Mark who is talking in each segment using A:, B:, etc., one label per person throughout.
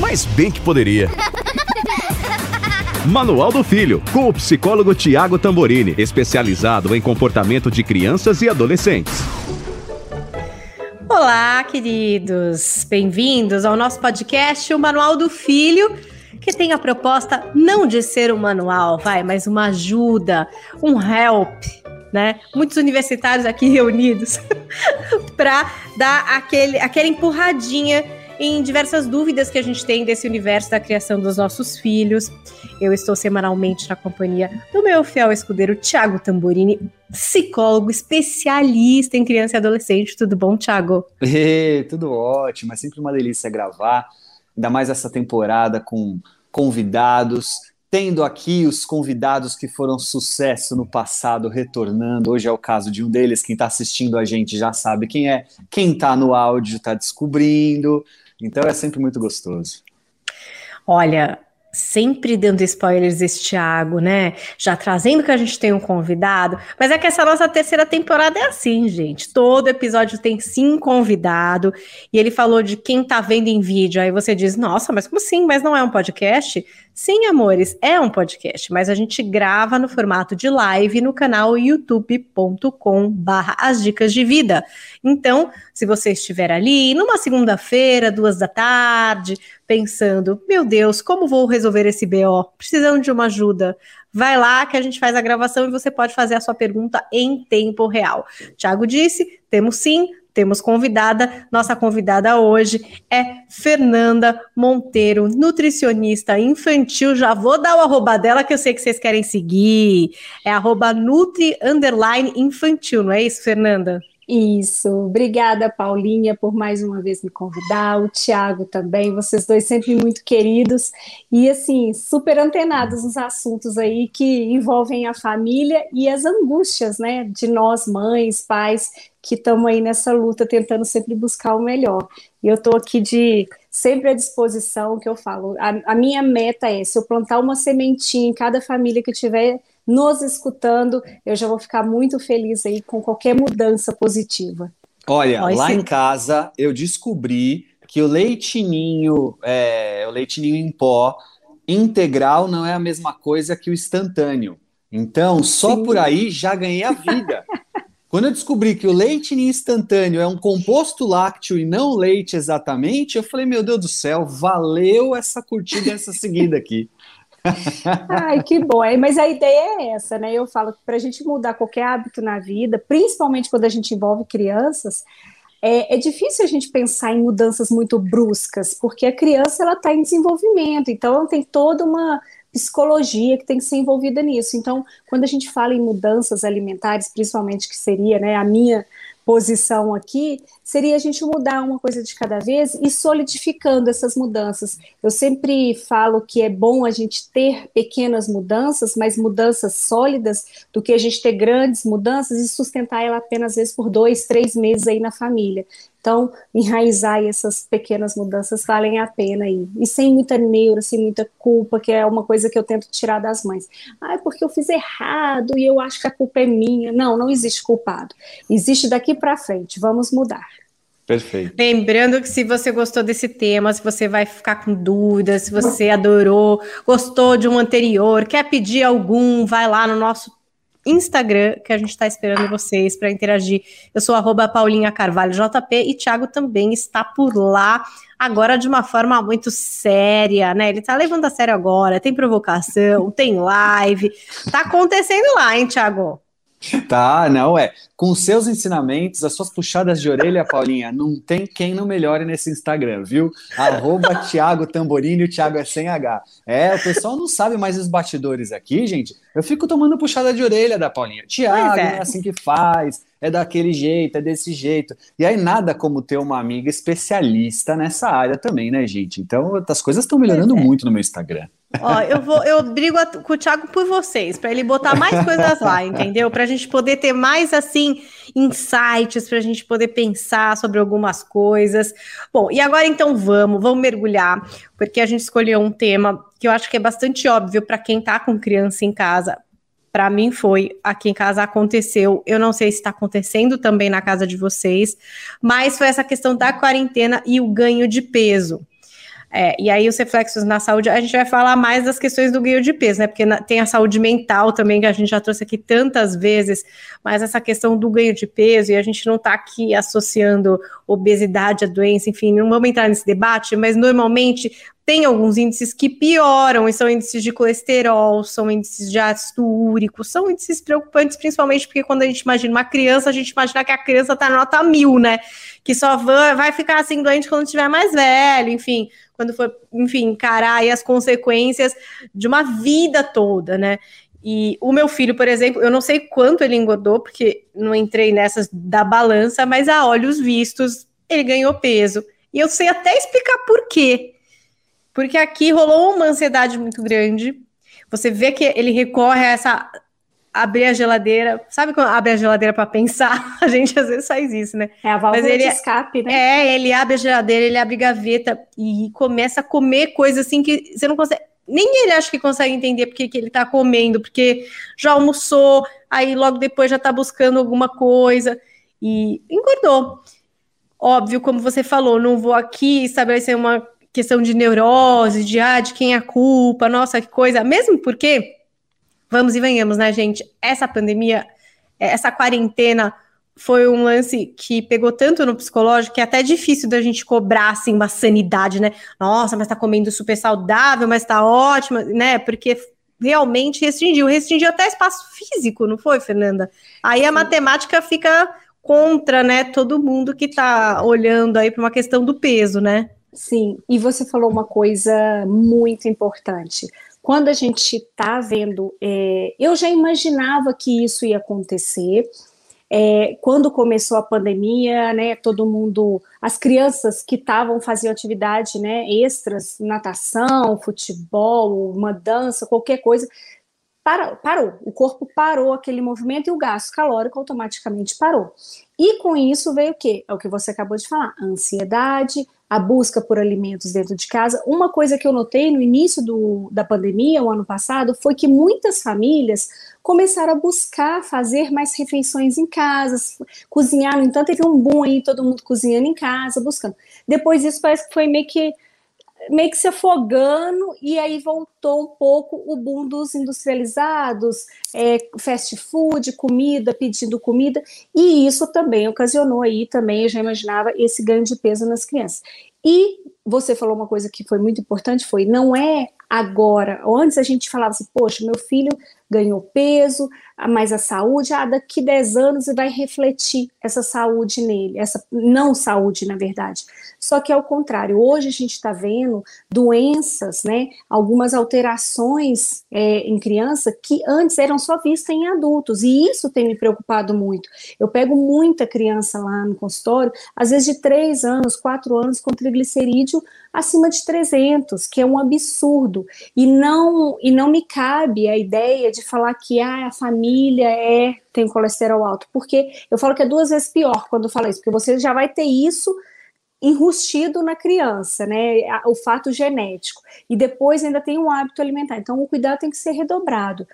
A: Mas bem que poderia. Manual do Filho, com o psicólogo Tiago Tamborini, especializado em comportamento de crianças e adolescentes.
B: Olá, queridos. Bem-vindos ao nosso podcast, o Manual do Filho, que tem a proposta não de ser um manual, vai, mas uma ajuda, um help, né? Muitos universitários aqui reunidos para dar aquele, aquela empurradinha em diversas dúvidas que a gente tem desse universo da criação dos nossos filhos. Eu estou semanalmente na companhia do meu fiel escudeiro Tiago Tamborini, psicólogo especialista em criança e adolescente. Tudo bom, Tiago?
C: tudo ótimo, é sempre uma delícia gravar, ainda mais essa temporada com convidados. Tendo aqui os convidados que foram sucesso no passado retornando, hoje é o caso de um deles. Quem está assistindo a gente já sabe quem é, quem está no áudio está descobrindo. Então é sempre muito gostoso.
B: Olha, sempre dando spoilers esse Thiago, né? Já trazendo que a gente tem um convidado, mas é que essa nossa terceira temporada é assim, gente. Todo episódio tem sim convidado, e ele falou de quem tá vendo em vídeo. Aí você diz: "Nossa, mas como assim? Mas não é um podcast?" Sim, amores, é um podcast, mas a gente grava no formato de live no canal youtube.com barra as dicas de vida. Então, se você estiver ali numa segunda-feira, duas da tarde, pensando, meu Deus, como vou resolver esse BO? Precisando de uma ajuda. Vai lá que a gente faz a gravação e você pode fazer a sua pergunta em tempo real. Tiago disse, temos sim temos convidada. Nossa convidada hoje é Fernanda Monteiro, nutricionista infantil. Já vou dar o arroba dela que eu sei que vocês querem seguir. É arroba nutri infantil, não é isso, Fernanda?
D: Isso, obrigada Paulinha por mais uma vez me convidar, o Tiago também, vocês dois sempre muito queridos e assim, super antenados nos assuntos aí que envolvem a família e as angústias, né, de nós mães, pais, que estamos aí nessa luta tentando sempre buscar o melhor. E eu estou aqui de sempre à disposição, que eu falo, a, a minha meta é, se eu plantar uma sementinha em cada família que tiver nos escutando, eu já vou ficar muito feliz aí com qualquer mudança positiva.
C: Olha, lá em casa eu descobri que o leitinho, é, o leitinho em pó integral não é a mesma coisa que o instantâneo. Então, só Sim. por aí já ganhei a vida. Quando eu descobri que o leite instantâneo é um composto lácteo e não leite exatamente, eu falei, meu Deus do céu, valeu essa curtida, essa seguida aqui.
D: Ai, que bom. Mas a ideia é essa, né? Eu falo que para a gente mudar qualquer hábito na vida, principalmente quando a gente envolve crianças, é, é, difícil a gente pensar em mudanças muito bruscas, porque a criança ela está em desenvolvimento, então ela tem toda uma psicologia que tem que ser envolvida nisso. Então, quando a gente fala em mudanças alimentares, principalmente que seria né, a minha posição aqui seria a gente mudar uma coisa de cada vez e solidificando essas mudanças. Eu sempre falo que é bom a gente ter pequenas mudanças, mas mudanças sólidas, do que a gente ter grandes mudanças e sustentar ela apenas às vezes por dois, três meses aí na família. Então, enraizar essas pequenas mudanças valem a pena aí. E sem muita neura, sem muita culpa, que é uma coisa que eu tento tirar das mães. Ah, é porque eu fiz errado e eu acho que a culpa é minha. Não, não existe culpado. Existe daqui para frente. Vamos mudar.
C: Perfeito.
B: Lembrando que se você gostou desse tema, se você vai ficar com dúvidas, se você adorou, gostou de um anterior, quer pedir algum, vai lá no nosso Instagram, que a gente está esperando vocês para interagir. Eu sou arroba Paulinha Carvalho JP e Thiago também está por lá, agora de uma forma muito séria, né? Ele está levando a sério agora, tem provocação, tem live, tá acontecendo lá, hein, Thiago?
C: Tá, não é. Com seus ensinamentos, as suas puxadas de orelha, Paulinha, não tem quem não melhore nesse Instagram, viu? Arroba Thiago Tamborini, o Thiago é sem H. É, o pessoal não sabe mais os batidores aqui, gente. Eu fico tomando puxada de orelha da Paulinha. Thiago, é. é assim que faz, é daquele jeito, é desse jeito. E aí nada como ter uma amiga especialista nessa área também, né, gente? Então, as coisas estão melhorando é. muito no meu Instagram.
B: Ó, eu vou, eu brigo com o Thiago por vocês, para ele botar mais coisas lá, entendeu? Para a gente poder ter mais assim insights, para a gente poder pensar sobre algumas coisas. Bom, e agora então vamos, vamos mergulhar, porque a gente escolheu um tema que eu acho que é bastante óbvio para quem está com criança em casa. Para mim foi, aqui em casa aconteceu. Eu não sei se está acontecendo também na casa de vocês, mas foi essa questão da quarentena e o ganho de peso. É, e aí os reflexos na saúde, a gente vai falar mais das questões do ganho de peso, né? Porque na, tem a saúde mental também, que a gente já trouxe aqui tantas vezes, mas essa questão do ganho de peso, e a gente não está aqui associando obesidade à doença, enfim, não vamos entrar nesse debate, mas normalmente tem alguns índices que pioram, e são índices de colesterol, são índices de ácido úrico, são índices preocupantes, principalmente porque quando a gente imagina uma criança, a gente imagina que a criança está nota mil, né? Que só vai ficar assim doente quando tiver mais velho, enfim quando for, enfim, encarar as consequências de uma vida toda, né? E o meu filho, por exemplo, eu não sei quanto ele engordou, porque não entrei nessas da balança, mas a olhos vistos, ele ganhou peso. E eu sei até explicar por quê. Porque aqui rolou uma ansiedade muito grande. Você vê que ele recorre a essa abrir a geladeira. Sabe quando abre a geladeira para pensar? A gente às vezes faz isso, né?
D: É a válvula ele, de escape, né?
B: É, ele abre a geladeira, ele abre a gaveta e começa a comer coisas assim que você não consegue. Nem ele acha que consegue entender porque que ele tá comendo, porque já almoçou, aí logo depois já tá buscando alguma coisa e engordou. Óbvio, como você falou, não vou aqui estabelecer uma questão de neurose, de ah, de quem é a culpa, nossa, que coisa. Mesmo porque vamos e venhamos, né, gente? Essa pandemia, é, essa quarentena foi um lance que pegou tanto no psicológico que é até difícil da gente cobrar assim uma sanidade, né? Nossa, mas tá comendo super saudável, mas tá ótima, né? Porque realmente restringiu, restringiu até espaço físico, não foi, Fernanda? Aí a matemática fica contra, né, todo mundo que tá olhando aí para uma questão do peso, né?
D: Sim, e você falou uma coisa muito importante quando a gente está vendo, é, eu já imaginava que isso ia acontecer. É, quando começou a pandemia, né, todo mundo, as crianças que estavam fazendo atividade, né, extras, natação, futebol, uma dança, qualquer coisa, parou, parou. O corpo parou aquele movimento e o gasto calórico automaticamente parou. E com isso veio o quê? É o que você acabou de falar: ansiedade, a busca por alimentos dentro de casa. Uma coisa que eu notei no início do, da pandemia, o ano passado, foi que muitas famílias começaram a buscar fazer mais refeições em casa, cozinhar. No entanto, teve um boom aí, todo mundo cozinhando em casa, buscando. Depois disso, parece que foi meio que meio que se afogando, e aí voltou um pouco o boom dos industrializados, é, fast food, comida, pedindo comida, e isso também ocasionou aí, também eu já imaginava, esse ganho de peso nas crianças. E você falou uma coisa que foi muito importante, foi, não é agora, antes a gente falava assim, poxa, meu filho ganhou peso, mas a saúde, ah, daqui 10 anos vai refletir essa saúde nele, essa não saúde, na verdade. Só que é o contrário, hoje a gente está vendo doenças, né, algumas alterações é, em criança que antes eram só vistas em adultos, e isso tem me preocupado muito. Eu pego muita criança lá no consultório, às vezes de 3 anos, 4 anos, com triglicerídeo acima de 300, que é um absurdo, e não, e não me cabe a ideia de falar que ah, a família é tem colesterol alto, porque eu falo que é duas vezes pior quando fala isso, porque você já vai ter isso enrustido na criança, né? O fato genético. E depois ainda tem um hábito alimentar. Então o cuidado tem que ser redobrado.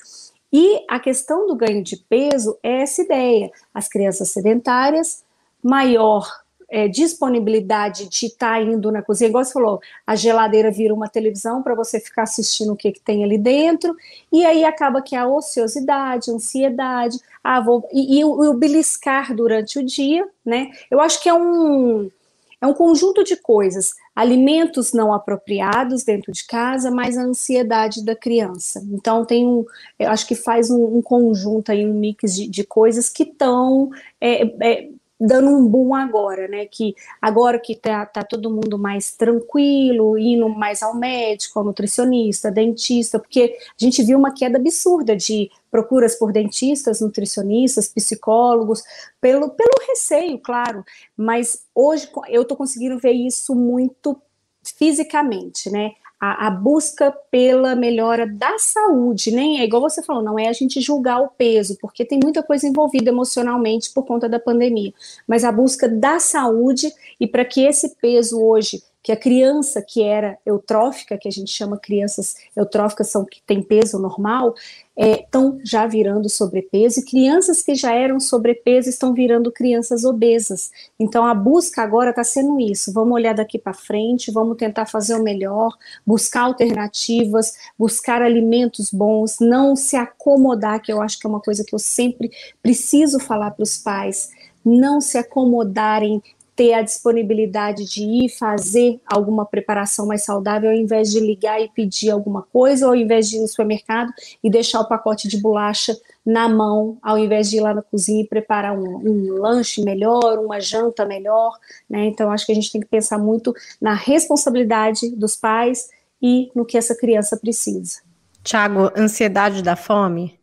D: E a questão do ganho de peso é essa ideia. As crianças sedentárias, maior é, disponibilidade de estar tá indo na cozinha, igual você falou, a geladeira vira uma televisão para você ficar assistindo o que, que tem ali dentro, e aí acaba que a ociosidade, a ansiedade, ah, vou, e, e, o, e o beliscar durante o dia, né? Eu acho que é um é um conjunto de coisas, alimentos não apropriados dentro de casa, mas a ansiedade da criança. Então tem um, eu acho que faz um, um conjunto aí, um mix de, de coisas que estão é, é, dando um boom agora, né? Que agora que tá, tá todo mundo mais tranquilo, indo mais ao médico, ao nutricionista, dentista, porque a gente viu uma queda absurda de procuras por dentistas, nutricionistas, psicólogos, pelo, pelo receio, claro, mas hoje eu tô conseguindo ver isso muito fisicamente, né? A, a, busca pela melhora da saúde, nem é igual você falou, não é a gente julgar o peso, porque tem muita coisa envolvida emocionalmente por conta da pandemia, mas a busca da saúde e para que esse peso hoje que a criança que era eutrófica, que a gente chama crianças eutróficas, são que têm peso normal, estão é, já virando sobrepeso, e crianças que já eram sobrepeso estão virando crianças obesas. Então a busca agora está sendo isso. Vamos olhar daqui para frente, vamos tentar fazer o melhor, buscar alternativas, buscar alimentos bons, não se acomodar, que eu acho que é uma coisa que eu sempre preciso falar para os pais não se acomodarem ter a disponibilidade de ir fazer alguma preparação mais saudável, ao invés de ligar e pedir alguma coisa, ou ao invés de ir no supermercado e deixar o pacote de bolacha na mão, ao invés de ir lá na cozinha e preparar um, um lanche melhor, uma janta melhor, né? Então, acho que a gente tem que pensar muito na responsabilidade dos pais e no que essa criança precisa.
B: Tiago, ansiedade da fome?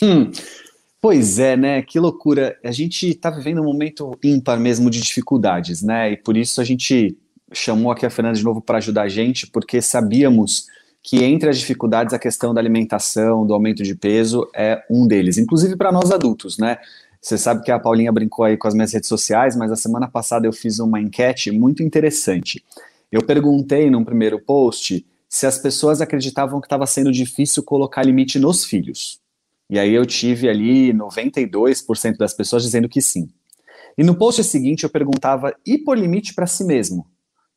C: Hum, Pois é, né? Que loucura. A gente está vivendo um momento ímpar mesmo de dificuldades, né? E por isso a gente chamou aqui a Fernanda de novo para ajudar a gente, porque sabíamos que entre as dificuldades a questão da alimentação, do aumento de peso é um deles, inclusive para nós adultos, né? Você sabe que a Paulinha brincou aí com as minhas redes sociais, mas a semana passada eu fiz uma enquete muito interessante. Eu perguntei num primeiro post se as pessoas acreditavam que estava sendo difícil colocar limite nos filhos. E aí eu tive ali 92% das pessoas dizendo que sim. E no post seguinte eu perguntava, e por limite para si mesmo?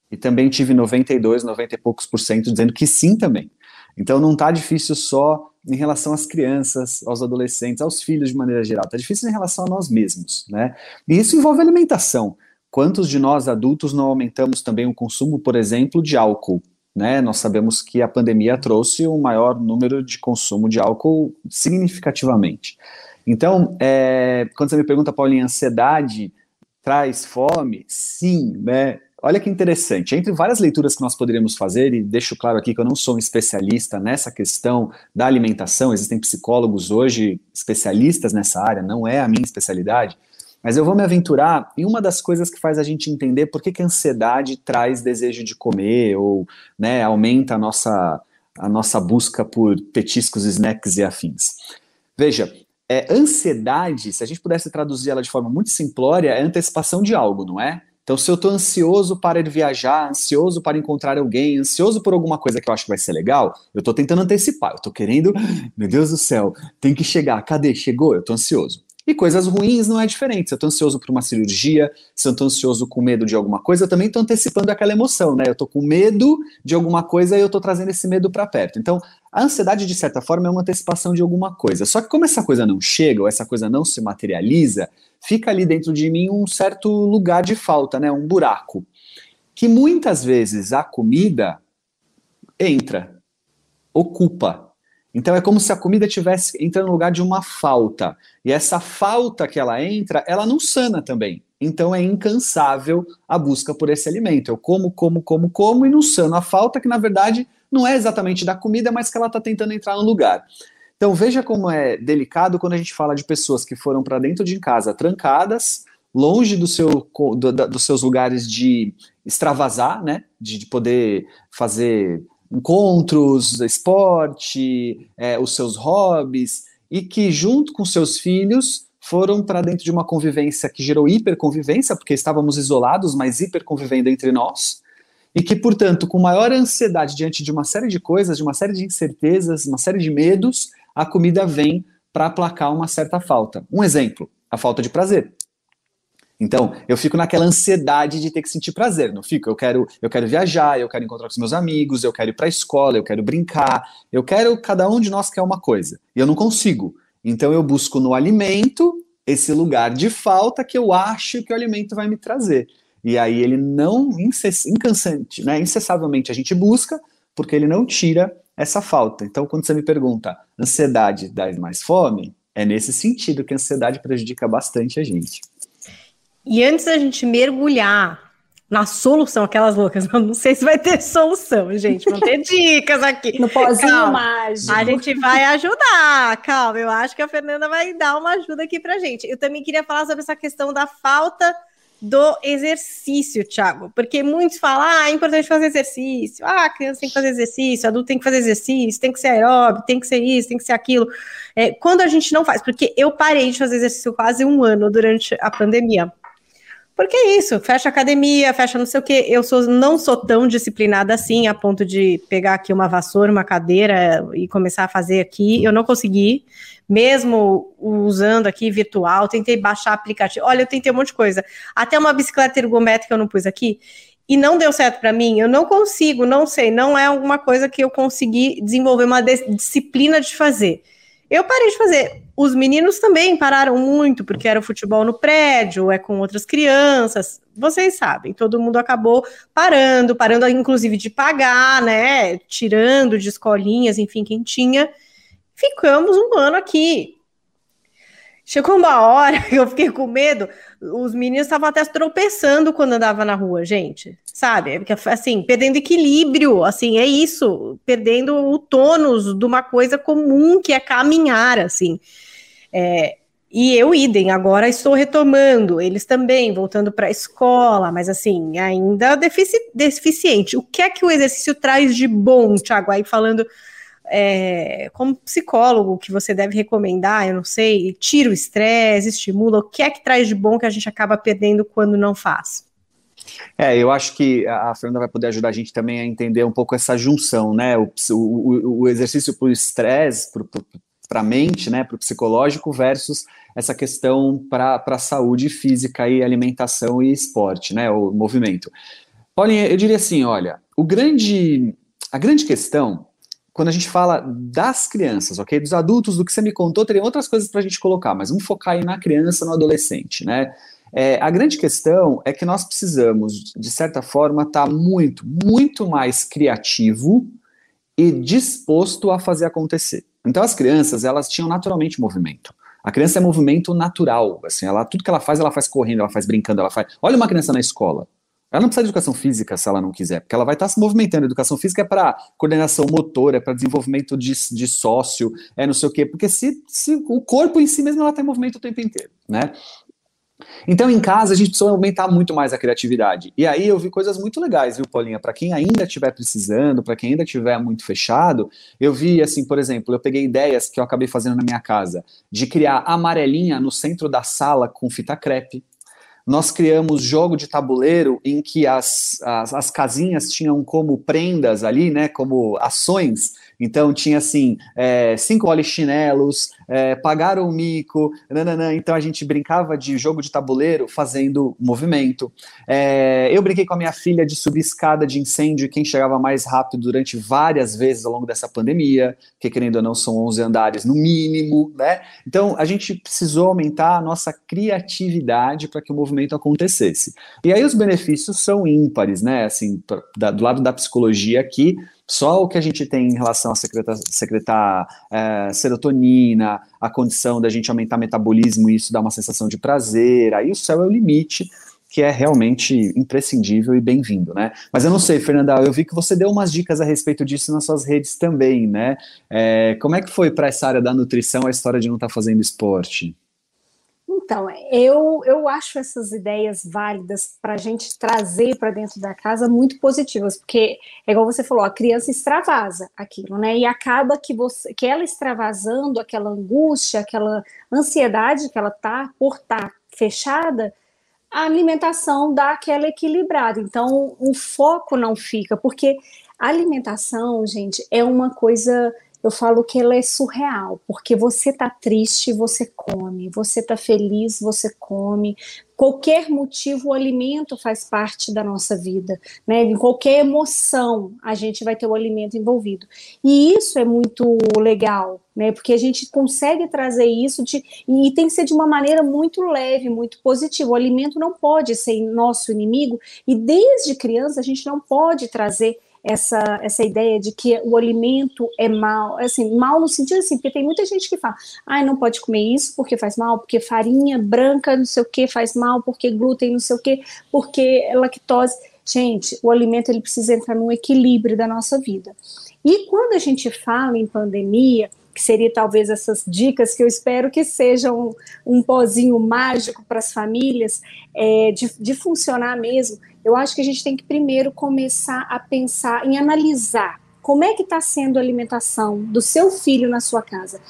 C: E também tive 92, 90 e poucos por cento dizendo que sim também. Então não está difícil só em relação às crianças, aos adolescentes, aos filhos de maneira geral. Está difícil em relação a nós mesmos, né? E isso envolve alimentação. Quantos de nós adultos não aumentamos também o consumo, por exemplo, de álcool? Né, nós sabemos que a pandemia trouxe um maior número de consumo de álcool significativamente. Então, é, quando você me pergunta, Paulinha, ansiedade traz fome? Sim, né? Olha que interessante. Entre várias leituras que nós poderíamos fazer, e deixo claro aqui que eu não sou um especialista nessa questão da alimentação, existem psicólogos hoje especialistas nessa área, não é a minha especialidade, mas eu vou me aventurar em uma das coisas que faz a gente entender por que, que a ansiedade traz desejo de comer ou né, aumenta a nossa, a nossa busca por petiscos, snacks e afins. Veja, é, ansiedade, se a gente pudesse traduzir ela de forma muito simplória, é antecipação de algo, não é? Então, se eu estou ansioso para ir viajar, ansioso para encontrar alguém, ansioso por alguma coisa que eu acho que vai ser legal, eu estou tentando antecipar, eu estou querendo, meu Deus do céu, tem que chegar, cadê? Chegou? Eu estou ansioso. E coisas ruins não é diferente. Se eu estou ansioso por uma cirurgia, se eu estou ansioso com medo de alguma coisa, eu também estou antecipando aquela emoção, né? Eu estou com medo de alguma coisa e eu estou trazendo esse medo para perto. Então, a ansiedade, de certa forma, é uma antecipação de alguma coisa. Só que como essa coisa não chega, ou essa coisa não se materializa, fica ali dentro de mim um certo lugar de falta, né? Um buraco. Que muitas vezes a comida entra, ocupa então é como se a comida tivesse entrando no lugar de uma falta. E essa falta que ela entra, ela não sana também. Então é incansável a busca por esse alimento. Eu como, como, como, como e não sano a falta que na verdade não é exatamente da comida, mas que ela está tentando entrar no lugar. Então veja como é delicado quando a gente fala de pessoas que foram para dentro de casa trancadas, longe do seu, do, dos seus lugares de extravasar, né? De, de poder fazer encontros, esporte, é, os seus hobbies, e que, junto com seus filhos, foram para dentro de uma convivência que gerou hiperconvivência, porque estávamos isolados, mas hiperconvivendo entre nós, e que, portanto, com maior ansiedade diante de uma série de coisas, de uma série de incertezas, uma série de medos, a comida vem para aplacar uma certa falta. Um exemplo, a falta de prazer. Então, eu fico naquela ansiedade de ter que sentir prazer, não fico? Eu quero, eu quero viajar, eu quero encontrar com os meus amigos, eu quero ir para a escola, eu quero brincar, eu quero, cada um de nós quer uma coisa, e eu não consigo. Então, eu busco no alimento esse lugar de falta que eu acho que o alimento vai me trazer. E aí ele não incansante, né, incessavelmente a gente busca, porque ele não tira essa falta. Então, quando você me pergunta, ansiedade dá mais fome? É nesse sentido que a ansiedade prejudica bastante a gente.
B: E antes da gente mergulhar na solução, aquelas loucas, não sei se vai ter solução, gente, vão ter dicas aqui.
D: No pozinho mágico.
B: A gente vai ajudar, calma, eu acho que a Fernanda vai dar uma ajuda aqui pra gente. Eu também queria falar sobre essa questão da falta do exercício, Thiago, porque muitos falam, ah, é importante fazer exercício, ah, a criança tem que fazer exercício, adulto tem que fazer exercício, tem que ser aeróbico, tem que ser isso, tem que ser aquilo. É, quando a gente não faz, porque eu parei de fazer exercício quase um ano durante a pandemia. Porque é isso, fecha academia, fecha não sei o quê. Eu sou, não sou tão disciplinada assim, a ponto de pegar aqui uma vassoura, uma cadeira e começar a fazer aqui. Eu não consegui mesmo usando aqui virtual, tentei baixar aplicativo. Olha, eu tentei um monte de coisa. Até uma bicicleta ergométrica eu não pus aqui e não deu certo para mim. Eu não consigo, não sei, não é alguma coisa que eu consegui desenvolver uma disciplina de fazer. Eu parei de fazer. Os meninos também pararam muito, porque era o futebol no prédio, é com outras crianças. Vocês sabem, todo mundo acabou parando, parando inclusive de pagar, né? Tirando de escolinhas, enfim, quem tinha. Ficamos um ano aqui. Chegou uma hora que eu fiquei com medo. Os meninos estavam até tropeçando quando andava na rua, gente. Sabe? Porque, assim, perdendo equilíbrio. Assim, é isso. Perdendo o tônus de uma coisa comum que é caminhar, assim. É, e eu, idem, agora estou retomando. Eles também, voltando para a escola, mas assim, ainda defici deficiente. O que é que o exercício traz de bom, Thiago? Aí falando é, como psicólogo que você deve recomendar, eu não sei, tira o estresse, estimula, o que é que traz de bom que a gente acaba perdendo quando não faz?
C: É, eu acho que a Fernanda vai poder ajudar a gente também a entender um pouco essa junção, né? O, o, o exercício para o estresse, para a mente, né? Para o psicológico, versus essa questão para a saúde física e alimentação e esporte, né? O movimento. Paulinha, eu diria assim: olha, o grande, a grande questão quando a gente fala das crianças, ok? Dos adultos, do que você me contou, teria outras coisas para a gente colocar, mas vamos focar aí na criança, no adolescente, né? É, a grande questão é que nós precisamos, de certa forma, estar tá muito, muito mais criativo e disposto a fazer acontecer. Então, as crianças, elas tinham naturalmente movimento. A criança é movimento natural, assim, ela, tudo que ela faz, ela faz correndo, ela faz brincando, ela faz... Olha uma criança na escola, ela não precisa de educação física se ela não quiser, porque ela vai estar se movimentando. Educação física é para coordenação motora, é para desenvolvimento de, de sócio, é não sei o quê, porque se, se o corpo em si mesmo ela está em movimento o tempo inteiro, né? Então, em casa, a gente precisa aumentar muito mais a criatividade. E aí eu vi coisas muito legais, viu, Paulinha? Para quem ainda estiver precisando, para quem ainda estiver muito fechado, eu vi, assim, por exemplo, eu peguei ideias que eu acabei fazendo na minha casa, de criar amarelinha no centro da sala com fita crepe nós criamos jogo de tabuleiro em que as, as, as casinhas tinham como prendas ali, né, como ações, então tinha assim, é, cinco polichinelos, é, pagaram o mico, nananã. então a gente brincava de jogo de tabuleiro fazendo movimento. É, eu brinquei com a minha filha de subir escada de incêndio, quem chegava mais rápido durante várias vezes ao longo dessa pandemia, que querendo ou não são 11 andares no mínimo, né? Então a gente precisou aumentar a nossa criatividade para que o movimento acontecesse. E aí os benefícios são ímpares, né? Assim, pra, do lado da psicologia aqui, só o que a gente tem em relação a secretar, secretar é, serotonina, a condição da gente aumentar metabolismo e isso dá uma sensação de prazer, aí o céu é o limite, que é realmente imprescindível e bem-vindo, né? Mas eu não sei, Fernanda, eu vi que você deu umas dicas a respeito disso nas suas redes também, né? É, como é que foi para essa área da nutrição a história de não estar tá fazendo esporte?
D: Então, eu, eu acho essas ideias válidas para a gente trazer para dentro da casa muito positivas, porque é igual você falou, a criança extravasa aquilo, né? E acaba que você que ela extravasando aquela angústia, aquela ansiedade que ela tá por estar tá fechada, a alimentação dá aquela equilibrada. Então, o foco não fica, porque a alimentação, gente, é uma coisa eu falo que ela é surreal, porque você tá triste, você come, você tá feliz, você come. Qualquer motivo, o alimento faz parte da nossa vida, né? Em qualquer emoção, a gente vai ter o alimento envolvido. E isso é muito legal, né? Porque a gente consegue trazer isso de, e tem que ser de uma maneira muito leve, muito positiva. O alimento não pode ser nosso inimigo, e desde criança a gente não pode trazer essa, essa ideia de que o alimento é mal, assim, mal no sentido assim, porque tem muita gente que fala, ah, não pode comer isso porque faz mal, porque farinha branca não sei o que faz mal, porque glúten não sei o que, porque lactose. Gente, o alimento ele precisa entrar num equilíbrio da nossa vida. E quando a gente fala em pandemia, que seria talvez essas dicas que eu espero que sejam um, um pozinho mágico para as famílias, é, de, de funcionar mesmo, eu acho que a gente tem que primeiro começar a pensar em analisar como é que está sendo a alimentação do seu filho na sua casa.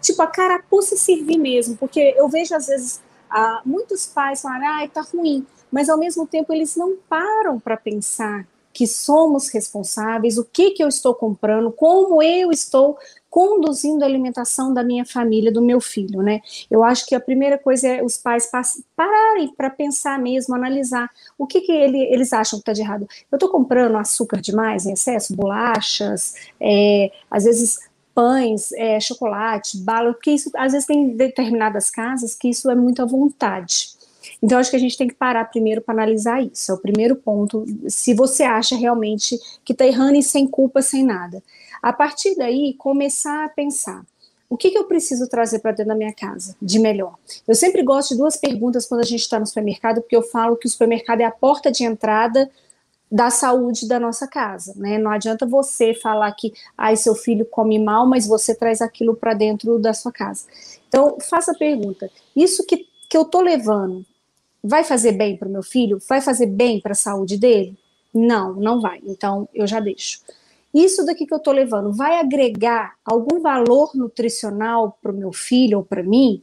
D: Tipo, a carapuça servir mesmo, porque eu vejo às vezes ah, muitos pais falarem, ah, tá ruim, mas ao mesmo tempo eles não param para pensar que somos responsáveis, o que, que eu estou comprando, como eu estou conduzindo a alimentação da minha família, do meu filho, né? Eu acho que a primeira coisa é os pais pararem para pensar mesmo, analisar o que, que ele, eles acham que está de errado. Eu estou comprando açúcar demais em excesso, bolachas, é, às vezes pães, é, chocolate, bala, porque isso às vezes tem determinadas casas que isso é muito à vontade. Então, acho que a gente tem que parar primeiro para analisar isso. É o primeiro ponto. Se você acha realmente que está errando e sem culpa, sem nada. A partir daí, começar a pensar. O que, que eu preciso trazer para dentro da minha casa de melhor? Eu sempre gosto de duas perguntas quando a gente está no supermercado, porque eu falo que o supermercado é a porta de entrada da saúde da nossa casa, né? Não adianta você falar que ai seu filho come mal, mas você traz aquilo para dentro da sua casa. Então, faça a pergunta: isso que, que eu tô levando vai fazer bem para o meu filho? Vai fazer bem para a saúde dele? Não, não vai. Então eu já deixo. Isso daqui que eu estou levando vai agregar algum valor nutricional para o meu filho ou para mim?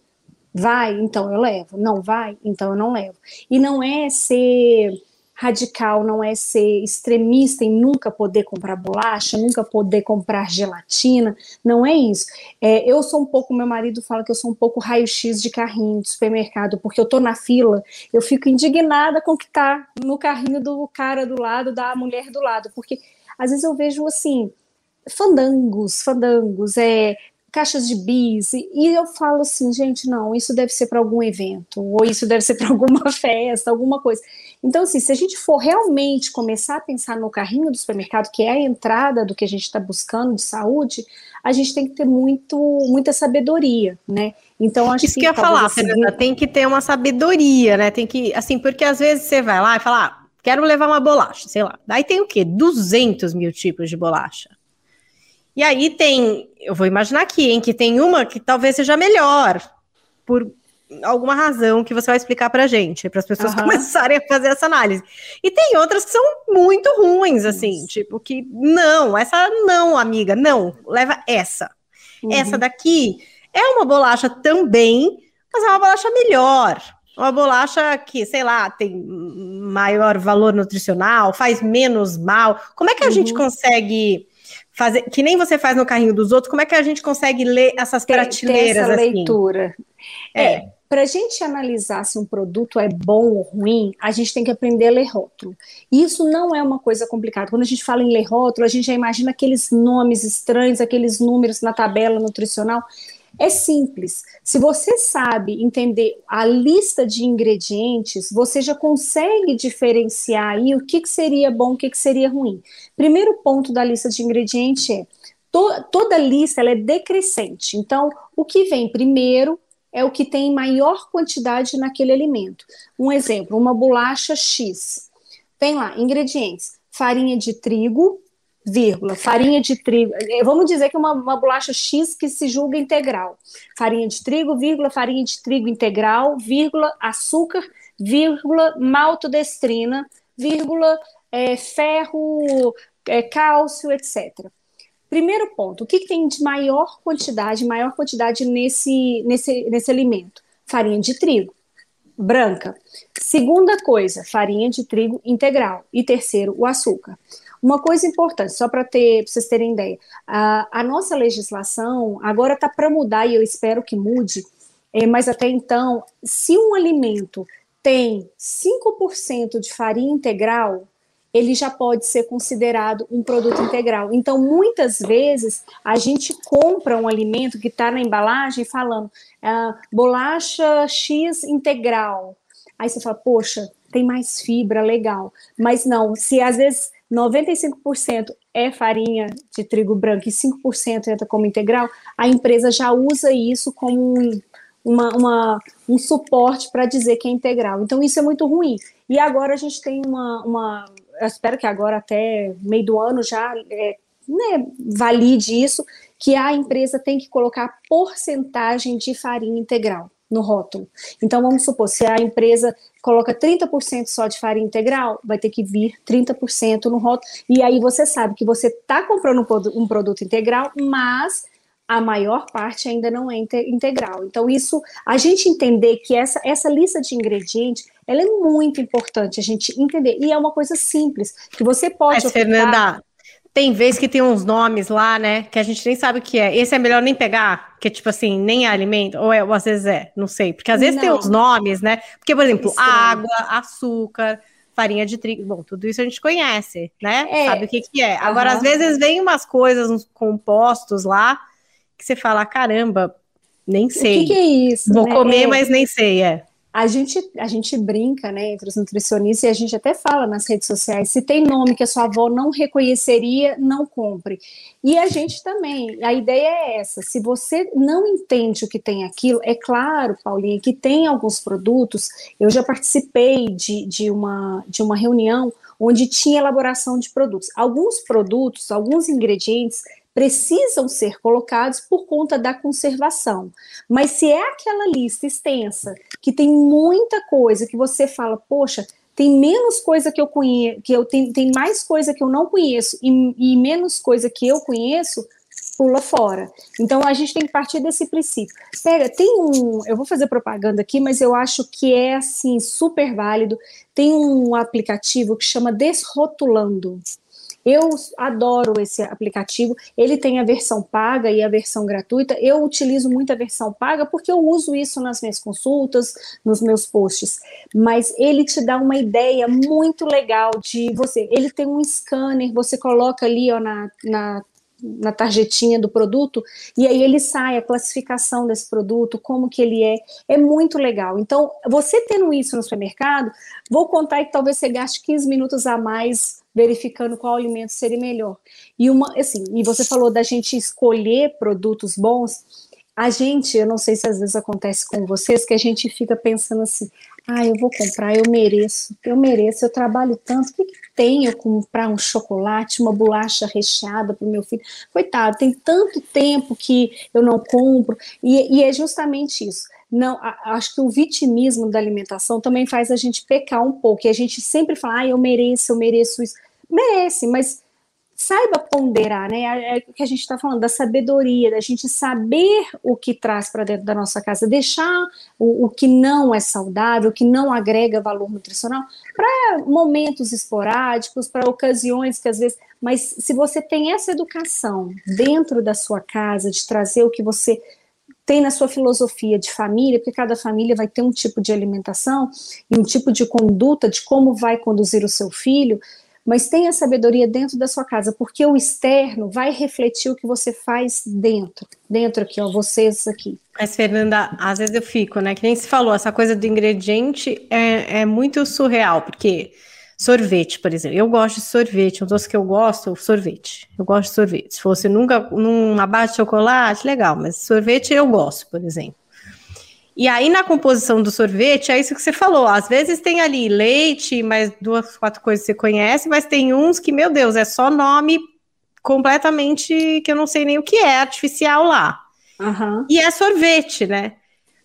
D: Vai, então eu levo. Não vai, então eu não levo. E não é ser radical não é ser extremista em nunca poder comprar bolacha, nunca poder comprar gelatina, não é isso. É, eu sou um pouco, meu marido fala que eu sou um pouco raio-x de carrinho de supermercado, porque eu tô na fila, eu fico indignada com o que tá no carrinho do cara do lado, da mulher do lado, porque às vezes eu vejo assim, fandangos, fandangos, é, caixas de bis, e eu falo assim, gente, não, isso deve ser para algum evento, ou isso deve ser para alguma festa, alguma coisa. Então, assim, se a gente for realmente começar a pensar no carrinho do supermercado, que é a entrada do que a gente está buscando de saúde, a gente tem que ter muito, muita sabedoria, né?
B: Então, acho Isso que, que eu ia falar, Fernanda, tem que ter uma sabedoria, né? Tem que, assim, porque às vezes você vai lá e fala, ah, quero levar uma bolacha, sei lá. Daí tem o quê? 200 mil tipos de bolacha. E aí tem, eu vou imaginar aqui, hein, que tem uma que talvez seja melhor, por alguma razão que você vai explicar pra gente, para as pessoas uhum. começarem a fazer essa análise. E tem outras que são muito ruins, assim, Isso. tipo que não, essa não, amiga, não, leva essa. Uhum. Essa daqui é uma bolacha também, mas é uma bolacha melhor. Uma bolacha que, sei lá, tem maior valor nutricional, faz menos mal. Como é que a uhum. gente consegue fazer, que nem você faz no carrinho dos outros, como é que a gente consegue ler essas tem, prateleiras?
D: Tem essa assim? leitura. É. é para a gente analisar se um produto é bom ou ruim, a gente tem que aprender a ler rótulo. E isso não é uma coisa complicada. Quando a gente fala em ler rótulo, a gente já imagina aqueles nomes estranhos, aqueles números na tabela nutricional. É simples. Se você sabe entender a lista de ingredientes, você já consegue diferenciar aí o que, que seria bom, o que, que seria ruim. Primeiro ponto da lista de ingredientes é to, toda lista ela é decrescente. Então, o que vem primeiro é o que tem maior quantidade naquele alimento. Um exemplo, uma bolacha X. Tem lá ingredientes: farinha de trigo, vírgula, farinha de trigo, eh, vamos dizer que é uma, uma bolacha X que se julga integral. Farinha de trigo, vírgula, farinha de trigo integral, vírgula, açúcar, vírgula, maltodestrina, vírgula, é, ferro, é, cálcio, etc. Primeiro ponto, o que, que, tem de maior quantidade, maior quantidade nesse, nesse, nesse alimento? Farinha de trigo, branca. Segunda coisa, farinha de trigo integral. E terceiro, o açúcar. Uma coisa importante, só para ter, vocês terem ideia, a, a nossa legislação agora está para mudar e eu espero que mude, é, mas até então, se um alimento tem 5% de farinha integral, ele já pode ser considerado um produto integral. Então, muitas vezes, a gente compra um alimento que está na embalagem falando ah, bolacha X integral. Aí você fala, poxa, tem mais fibra, legal. Mas não, se às vezes 95% é farinha de trigo branco e 5% entra como integral, a empresa já usa isso como um, uma, uma, um suporte para dizer que é integral. Então, isso é muito ruim. E agora a gente tem uma, uma eu espero que agora até meio do ano já é, né, valide isso, que a empresa tem que colocar porcentagem de farinha integral no rótulo. Então, vamos supor, se a empresa coloca 30% só de farinha integral, vai ter que vir 30% no rótulo. E aí você sabe que você está comprando um produto integral, mas a maior parte ainda não é integral. Então, isso, a gente entender que essa, essa lista de ingredientes, ela é muito importante a gente entender. E é uma coisa simples, que você pode...
B: Mas, Fernanda, tem vezes que tem uns nomes lá, né, que a gente nem sabe o que é. Esse é melhor nem pegar, que é tipo assim, nem é alimento, ou, é, ou às vezes é, não sei. Porque às vezes não. tem uns nomes, né, porque, por exemplo, Estranho. água, açúcar farinha de trigo. Bom, tudo isso a gente conhece, né? É. Sabe o que, que é. Agora, uhum. às vezes, vem umas coisas, uns compostos lá, que você fala, caramba, nem sei.
D: O que, que é isso?
B: Vou
D: né?
B: comer,
D: é.
B: mas nem sei, é.
D: A gente, a gente brinca, né, entre os nutricionistas, e a gente até fala nas redes sociais, se tem nome que a sua avó não reconheceria, não compre. E a gente também, a ideia é essa, se você não entende o que tem aquilo, é claro, Paulinha, que tem alguns produtos, eu já participei de, de, uma, de uma reunião onde tinha elaboração de produtos. Alguns produtos, alguns ingredientes precisam ser colocados por conta da conservação. Mas se é aquela lista extensa, que tem muita coisa que você fala, poxa, tem menos coisa que eu conheço, que eu tenho, tem mais coisa que eu não conheço e, e menos coisa que eu conheço, pula fora. Então a gente tem que partir desse princípio. Pega, tem um, eu vou fazer propaganda aqui, mas eu acho que é assim super válido. Tem um aplicativo que chama Desrotulando. Eu adoro esse aplicativo. Ele tem a versão paga e a versão gratuita. Eu utilizo muito a versão paga porque eu uso isso nas minhas consultas, nos meus posts. Mas ele te dá uma ideia muito legal de você. Ele tem um scanner, você coloca ali ó, na, na na tarjetinha do produto, e aí ele sai a classificação desse produto, como que ele é, é muito legal. Então, você tendo isso no supermercado, vou contar que talvez você gaste 15 minutos a mais verificando qual alimento seria melhor. E uma, assim, e você falou da gente escolher produtos bons. A gente, eu não sei se às vezes acontece com vocês, que a gente fica pensando assim: ah, eu vou comprar, eu mereço, eu mereço, eu trabalho tanto, o que, que tem eu comprar um chocolate, uma bolacha recheada para o meu filho? Coitado, tem tanto tempo que eu não compro, e, e é justamente isso. Não, acho que o vitimismo da alimentação também faz a gente pecar um pouco, e a gente sempre fala, ah, eu mereço, eu mereço isso. Merece, mas saiba ponderar, né? É, é o que a gente está falando da sabedoria, da gente saber o que traz para dentro da nossa casa, deixar o, o, que não é saudável, o que não agrega valor nutricional, para momentos esporádicos, para ocasiões que às vezes. Mas se você tem essa educação dentro da sua casa, de trazer o que você tem na sua filosofia de família, porque cada família vai ter um tipo de alimentação e um tipo de conduta de como vai conduzir o seu filho mas tenha sabedoria dentro da sua casa, porque o externo vai refletir o que você faz dentro. Dentro aqui, ó, vocês aqui.
B: Mas, Fernanda, às vezes eu fico, né? Que nem se falou, essa coisa do ingrediente é, é muito surreal, porque sorvete, por exemplo. Eu gosto de sorvete, um doce que eu gosto, sorvete. Eu gosto de sorvete. Se fosse nunca numa base de chocolate, legal, mas sorvete eu gosto, por exemplo. E aí, na composição do sorvete, é isso que você falou. Às vezes tem ali leite, mais duas, quatro coisas que você conhece, mas tem uns que, meu Deus, é só nome completamente que eu não sei nem o que é, artificial lá.
D: Uhum.
B: E é sorvete, né?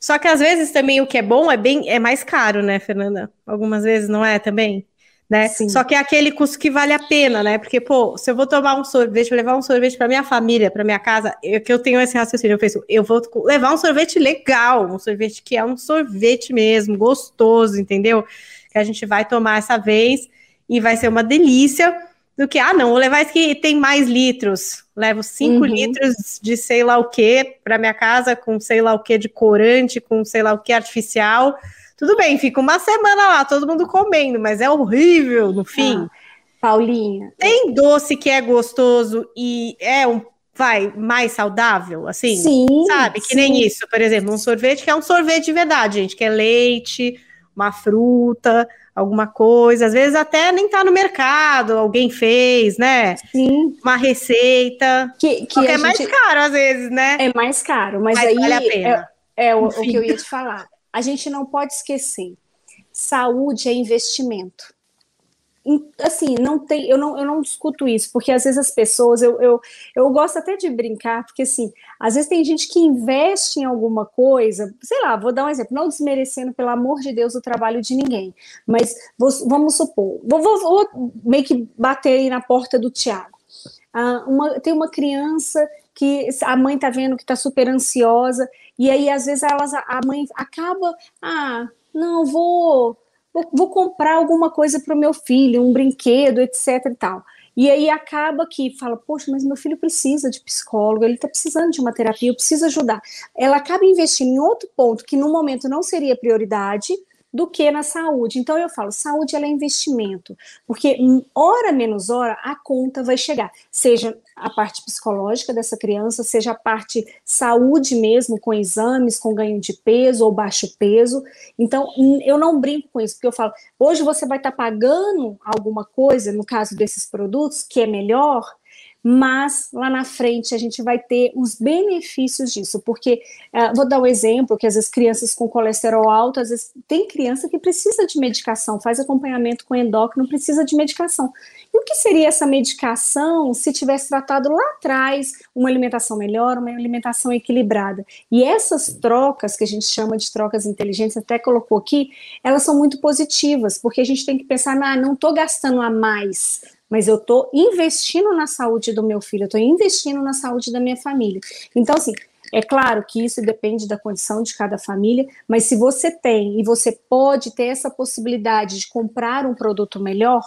B: Só que às vezes também o que é bom é bem é mais caro, né, Fernanda? Algumas vezes não é também? Né? Sim. Só que é aquele custo que vale a pena, né? Porque, pô, se eu vou tomar um sorvete, levar um sorvete para minha família, para minha casa, eu, que eu tenho esse raciocínio, eu penso, eu vou levar um sorvete legal, um sorvete que é um sorvete mesmo, gostoso, entendeu? Que a gente vai tomar essa vez e vai ser uma delícia do que, ah, não, vou levar esse que tem mais litros. Levo 5
D: Uhum.
B: litros de sei lá o que para minha casa, com sei lá o que de corante, com sei lá o que artificial. Tudo bem, fica uma semana lá, todo mundo comendo, mas é horrível no fim.
D: Ah, Paulinha,
B: Tem doce que é gostoso e é um, vai, mais saudável, assim?
D: sim,
B: Sabe? Que
D: sim.
B: nem isso, por exemplo, um sorvete que é um sorvete de verdade, gente, que é leite, uma fruta, alguma coisa. Às vezes até nem tá no mercado, alguém fez, né?
D: Sim,
B: Uma receita.
D: que, que
B: é mais
D: gente-
B: caro, às vezes, né?
D: é mais caro, mas,
B: Mas
D: aí
B: vale a pena.
D: é, é o, o que eu ia te falar. A gente não pode esquecer, saúde é investimento. Assim, não tem, eu não, eu não discuto isso, porque às vezes as pessoas, eu, eu, eu gosto até de brincar, porque assim, às vezes tem gente que investe em alguma coisa, sei lá, vou dar um exemplo, não desmerecendo, pelo amor de Deus, o trabalho de ninguém, mas vou- vamos supor, vou, vou- vou meio que bater aí na porta do Tiago. Ah, uma- tem uma criança que a mãe tá vendo que tá super ansiosa, e aí às vezes elas, a mãe acaba, ah, não, vou, vou, vou comprar alguma coisa para o meu filho, um brinquedo, etc e tal. E aí acaba que fala, poxa, mas meu filho precisa de psicólogo, ele está precisando de uma terapia, eu preciso ajudar. Ela acaba investindo em outro ponto que no momento não seria prioridade do que na saúde. Então eu falo, saúde é investimento, porque hum, hora menos hora a conta vai chegar, seja a parte psicológica dessa criança, seja a parte saúde mesmo, com exames, com ganho de peso ou baixo peso. Então, hum, eu não brinco com isso, porque eu falo, hoje você vai estar pagando alguma coisa, no caso desses produtos, que é melhor, mas lá na frente a gente vai ter os benefícios disso, porque uh, vou dar um exemplo que às vezes crianças com colesterol alto, às vezes tem criança que precisa de medicação, faz acompanhamento com endócrino, precisa de medicação. E o que seria essa medicação se tivesse tratado lá atrás uma alimentação melhor, uma alimentação equilibrada? E essas trocas, que a gente chama de trocas inteligentes, até colocou aqui, elas são muito positivas, porque a gente tem que pensar, ah, não estou gastando a mais, mas eu estou investindo na saúde do meu filho, eu estou investindo na saúde da minha família. Então, assim, é claro que isso depende da condição de cada família, mas se você tem e você pode ter essa possibilidade de comprar um produto melhor,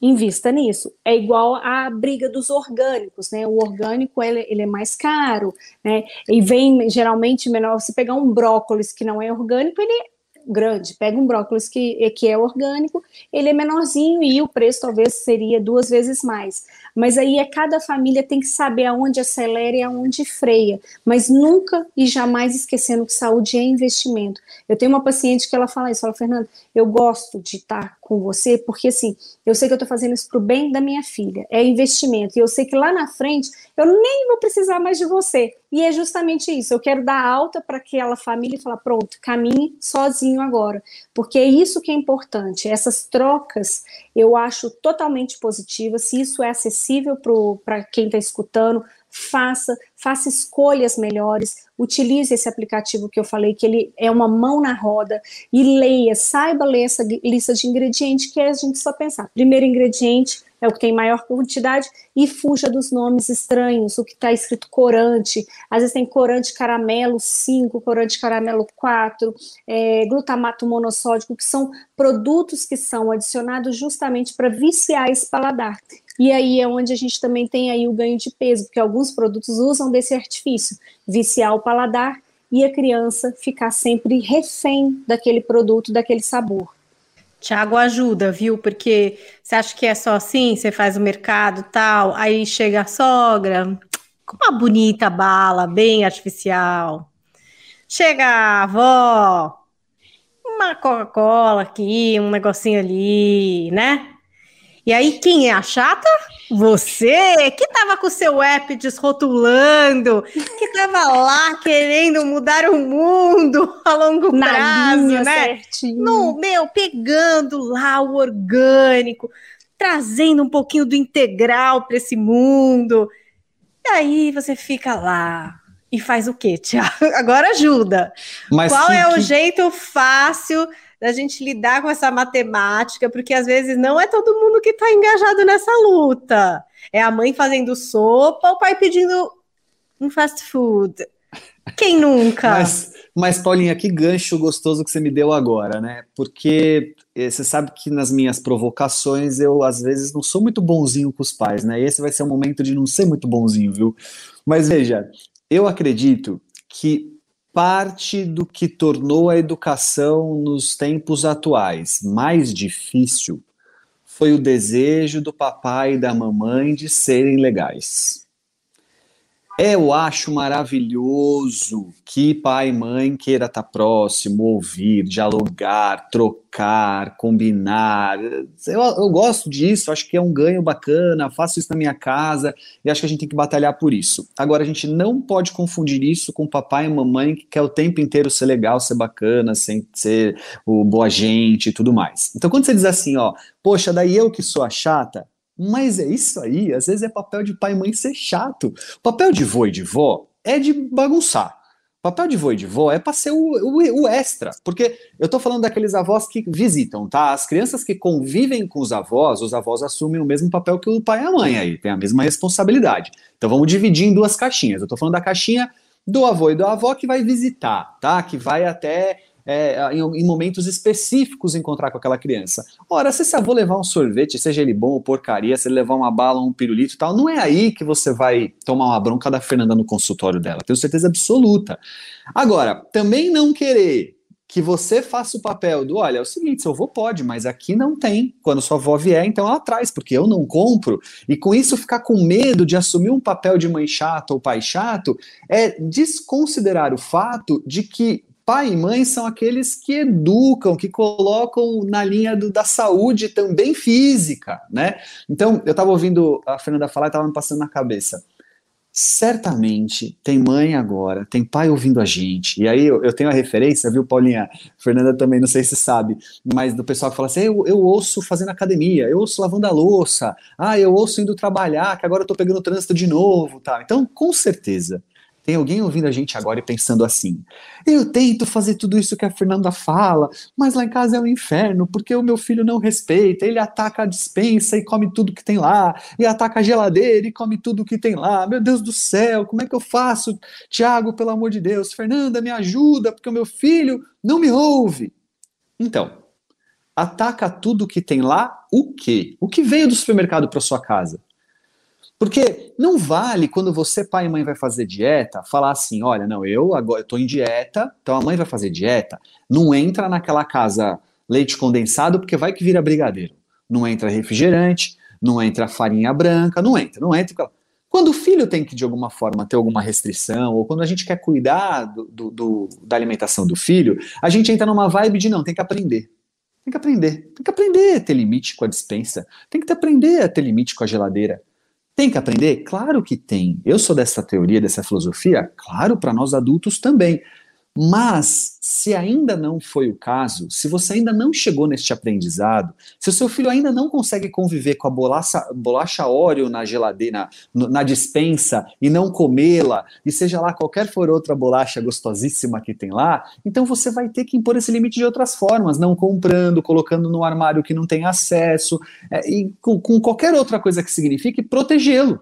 D: invista nisso. É igual a briga dos orgânicos, né? O orgânico ele, ele é mais caro, né? E vem geralmente menor. Se pegar um brócolis que não é orgânico, ele grande. Pega um brócolis que, que é orgânico, ele é menorzinho e o preço talvez seria duas vezes mais. Mas aí é cada família tem que saber aonde acelera e aonde freia, mas nunca e jamais esquecendo que saúde é investimento. Eu tenho uma paciente que ela fala isso, fala, Fernanda, eu gosto de estar com você, porque assim, eu sei que eu estou fazendo isso para o bem da minha filha, é investimento, e eu sei que lá na frente eu nem vou precisar mais de você. E é justamente isso, eu quero dar alta para aquela família e falar, pronto, caminhe sozinho agora, porque é isso que é importante, essas trocas eu acho totalmente positivas, se isso é acessível para quem está escutando, faça, faça escolhas melhores, utilize esse aplicativo que eu falei, que ele é uma mão na roda, e leia, saiba ler essa lista de ingredientes, que é a gente só pensar. Primeiro ingrediente é o que tem maior quantidade, e fuja dos nomes estranhos, o que está escrito corante, às vezes tem corante caramelo 5, corante caramelo 4, é, glutamato monossódico, que são produtos que são adicionados justamente para viciar esse paladar. E aí é onde a gente também tem aí o ganho de peso, porque alguns produtos usam desse artifício, viciar o paladar e a criança ficar sempre refém daquele produto, daquele sabor.
B: Tiago ajuda, viu? Porque você acha que é só assim, você faz o mercado tal, aí chega a sogra com uma bonita bala, bem artificial. Chega a avó, uma Coca-Cola aqui, um negocinho ali, né? E aí, quem é a chata? Você, que tava com o seu app desrotulando, que tava lá querendo mudar o mundo a longo
D: Na
B: prazo,
D: linha,
B: né?
D: certinho.
B: No, meu, pegando lá o orgânico, trazendo um pouquinho do integral para esse mundo. E aí você fica lá e faz o quê, Tiago? Agora ajuda.
C: Mas
B: Qual
C: que-
B: é o
C: que-
B: jeito fácil da gente lidar com essa matemática? Porque às vezes não é todo mundo que está engajado nessa luta. É a mãe fazendo sopa, o pai pedindo um fast food. Quem nunca?
C: Mas, mas, Paulinha, que gancho gostoso que você me deu agora, né? Porque eh, você sabe que nas minhas provocações eu às vezes não sou muito bonzinho com os pais, né? Esse vai ser o momento de não ser muito bonzinho, viu? Mas veja, eu acredito que parte do que tornou a educação nos tempos atuais mais difícil foi o desejo do papai e da mamãe de serem legais. Eu acho maravilhoso que pai e mãe queira estar próximo, ouvir, dialogar, trocar, combinar. Eu, eu, gosto disso, acho que é um ganho bacana, faço isso na minha casa e acho que a gente tem que batalhar por isso. Agora, a gente não pode confundir isso com papai e mamãe que quer o tempo inteiro ser legal, ser bacana, sem ser o boa gente e tudo mais. Então, quando você diz assim, ó, poxa, daí eu que sou a chata, mas é isso aí, às vezes é papel de pai e mãe ser chato. Papel de vô e de vó é de bagunçar. Papel de vô e de vó é para ser o, o, o, extra, porque eu tô falando daqueles avós que visitam, tá? As crianças que convivem com os avós, os avós assumem o mesmo papel que o pai e a mãe aí, tem a mesma responsabilidade. Então vamos dividir em duas caixinhas. Eu tô falando da caixinha do avô e do avó que vai visitar, tá? Que vai até é, em, em, momentos específicos encontrar com aquela criança. Ora, se você avô levar um sorvete, seja ele bom ou porcaria, se ele levar uma bala um pirulito e tal, não é aí que você vai tomar uma bronca da Fernanda no consultório dela, tenho certeza absoluta. Agora, também não querer que você faça o papel do, olha, é o seguinte, seu avô pode, mas aqui não tem. Quando sua avó vier, então ela traz, porque eu não compro. E com isso ficar com medo de assumir um papel de mãe chata ou pai chato é desconsiderar o fato de que pai e mãe são aqueles que educam, que colocam na linha do, da saúde também física, né? Então, eu estava ouvindo a Fernanda falar e estava me passando na cabeça. Certamente tem mãe agora, tem pai ouvindo a gente. E aí eu, eu, tenho a referência, viu, Paulinha? Fernanda também, não sei se sabe, mas do pessoal que fala assim: eu, eu ouço fazendo academia, eu ouço lavando a louça, ah, eu ouço indo trabalhar, que agora eu tô pegando trânsito de novo, tá? Então, com certeza, tem alguém ouvindo a gente agora e pensando assim: eu tento fazer tudo isso que a Fernanda fala, mas lá em casa é um inferno, porque o meu filho não respeita, ele ataca a dispensa e come tudo que tem lá, e ataca a geladeira e come tudo que tem lá. Meu Deus do céu, como é que eu faço? Tiago, pelo amor de Deus, Fernanda, me ajuda, porque o meu filho não me ouve. Então, ataca tudo que tem lá, o quê? O que veio do supermercado para sua casa? Porque não vale quando você, pai e mãe, vai fazer dieta, falar assim: olha, não, eu agora estou em dieta, então a mãe vai fazer dieta. Não entra naquela casa leite condensado, porque vai que vira brigadeiro. Não entra refrigerante, não entra farinha branca, não entra, não entra. Quando o filho tem que, de alguma forma, ter alguma restrição, ou quando a gente quer cuidar do, do, do, da alimentação do filho, a gente entra numa vibe de não, tem que aprender. Tem que aprender. Tem que aprender a ter limite com a dispensa. Tem que aprender a ter limite com a geladeira. Tem que aprender? Claro que tem. Eu sou dessa teoria, dessa filosofia? Claro, para nós adultos também. Mas, se ainda não foi o caso, se você ainda não chegou neste aprendizado, se o seu filho ainda não consegue conviver com a bolacha, bolacha Oreo na geladeira, na, na dispensa, e não comê-la, e seja lá qualquer for outra bolacha gostosíssima que tem lá, então você vai ter que impor esse limite de outras formas, não comprando, colocando no armário que não tem acesso, é, e com, com qualquer outra coisa que signifique protegê-lo.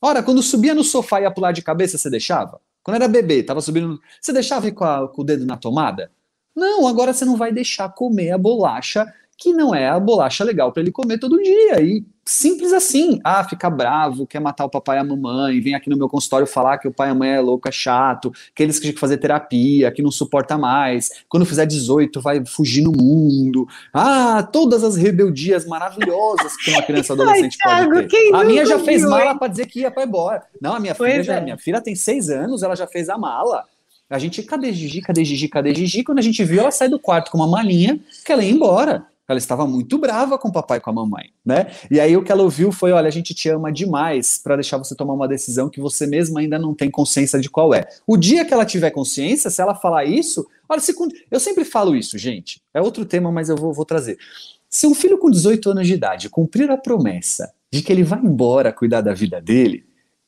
C: Ora, quando subia no sofá e ia pular de cabeça, você deixava? Quando era bebê, tava subindo. Você deixava ir com, a, com o dedo na tomada? Não, agora você não vai deixar comer a bolacha que não é a bolacha legal para ele comer todo dia. E simples assim. Ah, fica bravo, quer matar o papai e a mamãe, vem aqui no meu consultório falar que o pai e a mãe é louco, é chato, que eles têm que fazer terapia, que não suporta mais. Quando fizer 18, vai fugir no mundo. Ah, todas as rebeldias maravilhosas que uma criança adolescente Ai, pode ter. A minha já fez mala para dizer que ia para embora. Não, a minha filha, já, é. minha filha tem seis anos, ela já fez a mala. A gente, cadê Gigi, cadê Gigi, cadê Gigi? Quando a gente viu, ela sai do quarto com uma malinha que ela ia embora. Ela estava muito brava com o papai e com a mamãe, né? E aí o que ela ouviu foi: olha, a gente te ama demais para deixar você tomar uma decisão que você mesma ainda não tem consciência de qual é. O dia que ela tiver consciência, se ela falar isso, olha, se, eu sempre falo isso, gente. É outro tema, mas eu vou, vou trazer. Se um filho com 18 anos de idade cumprir a promessa de que ele vai embora cuidar da vida dele,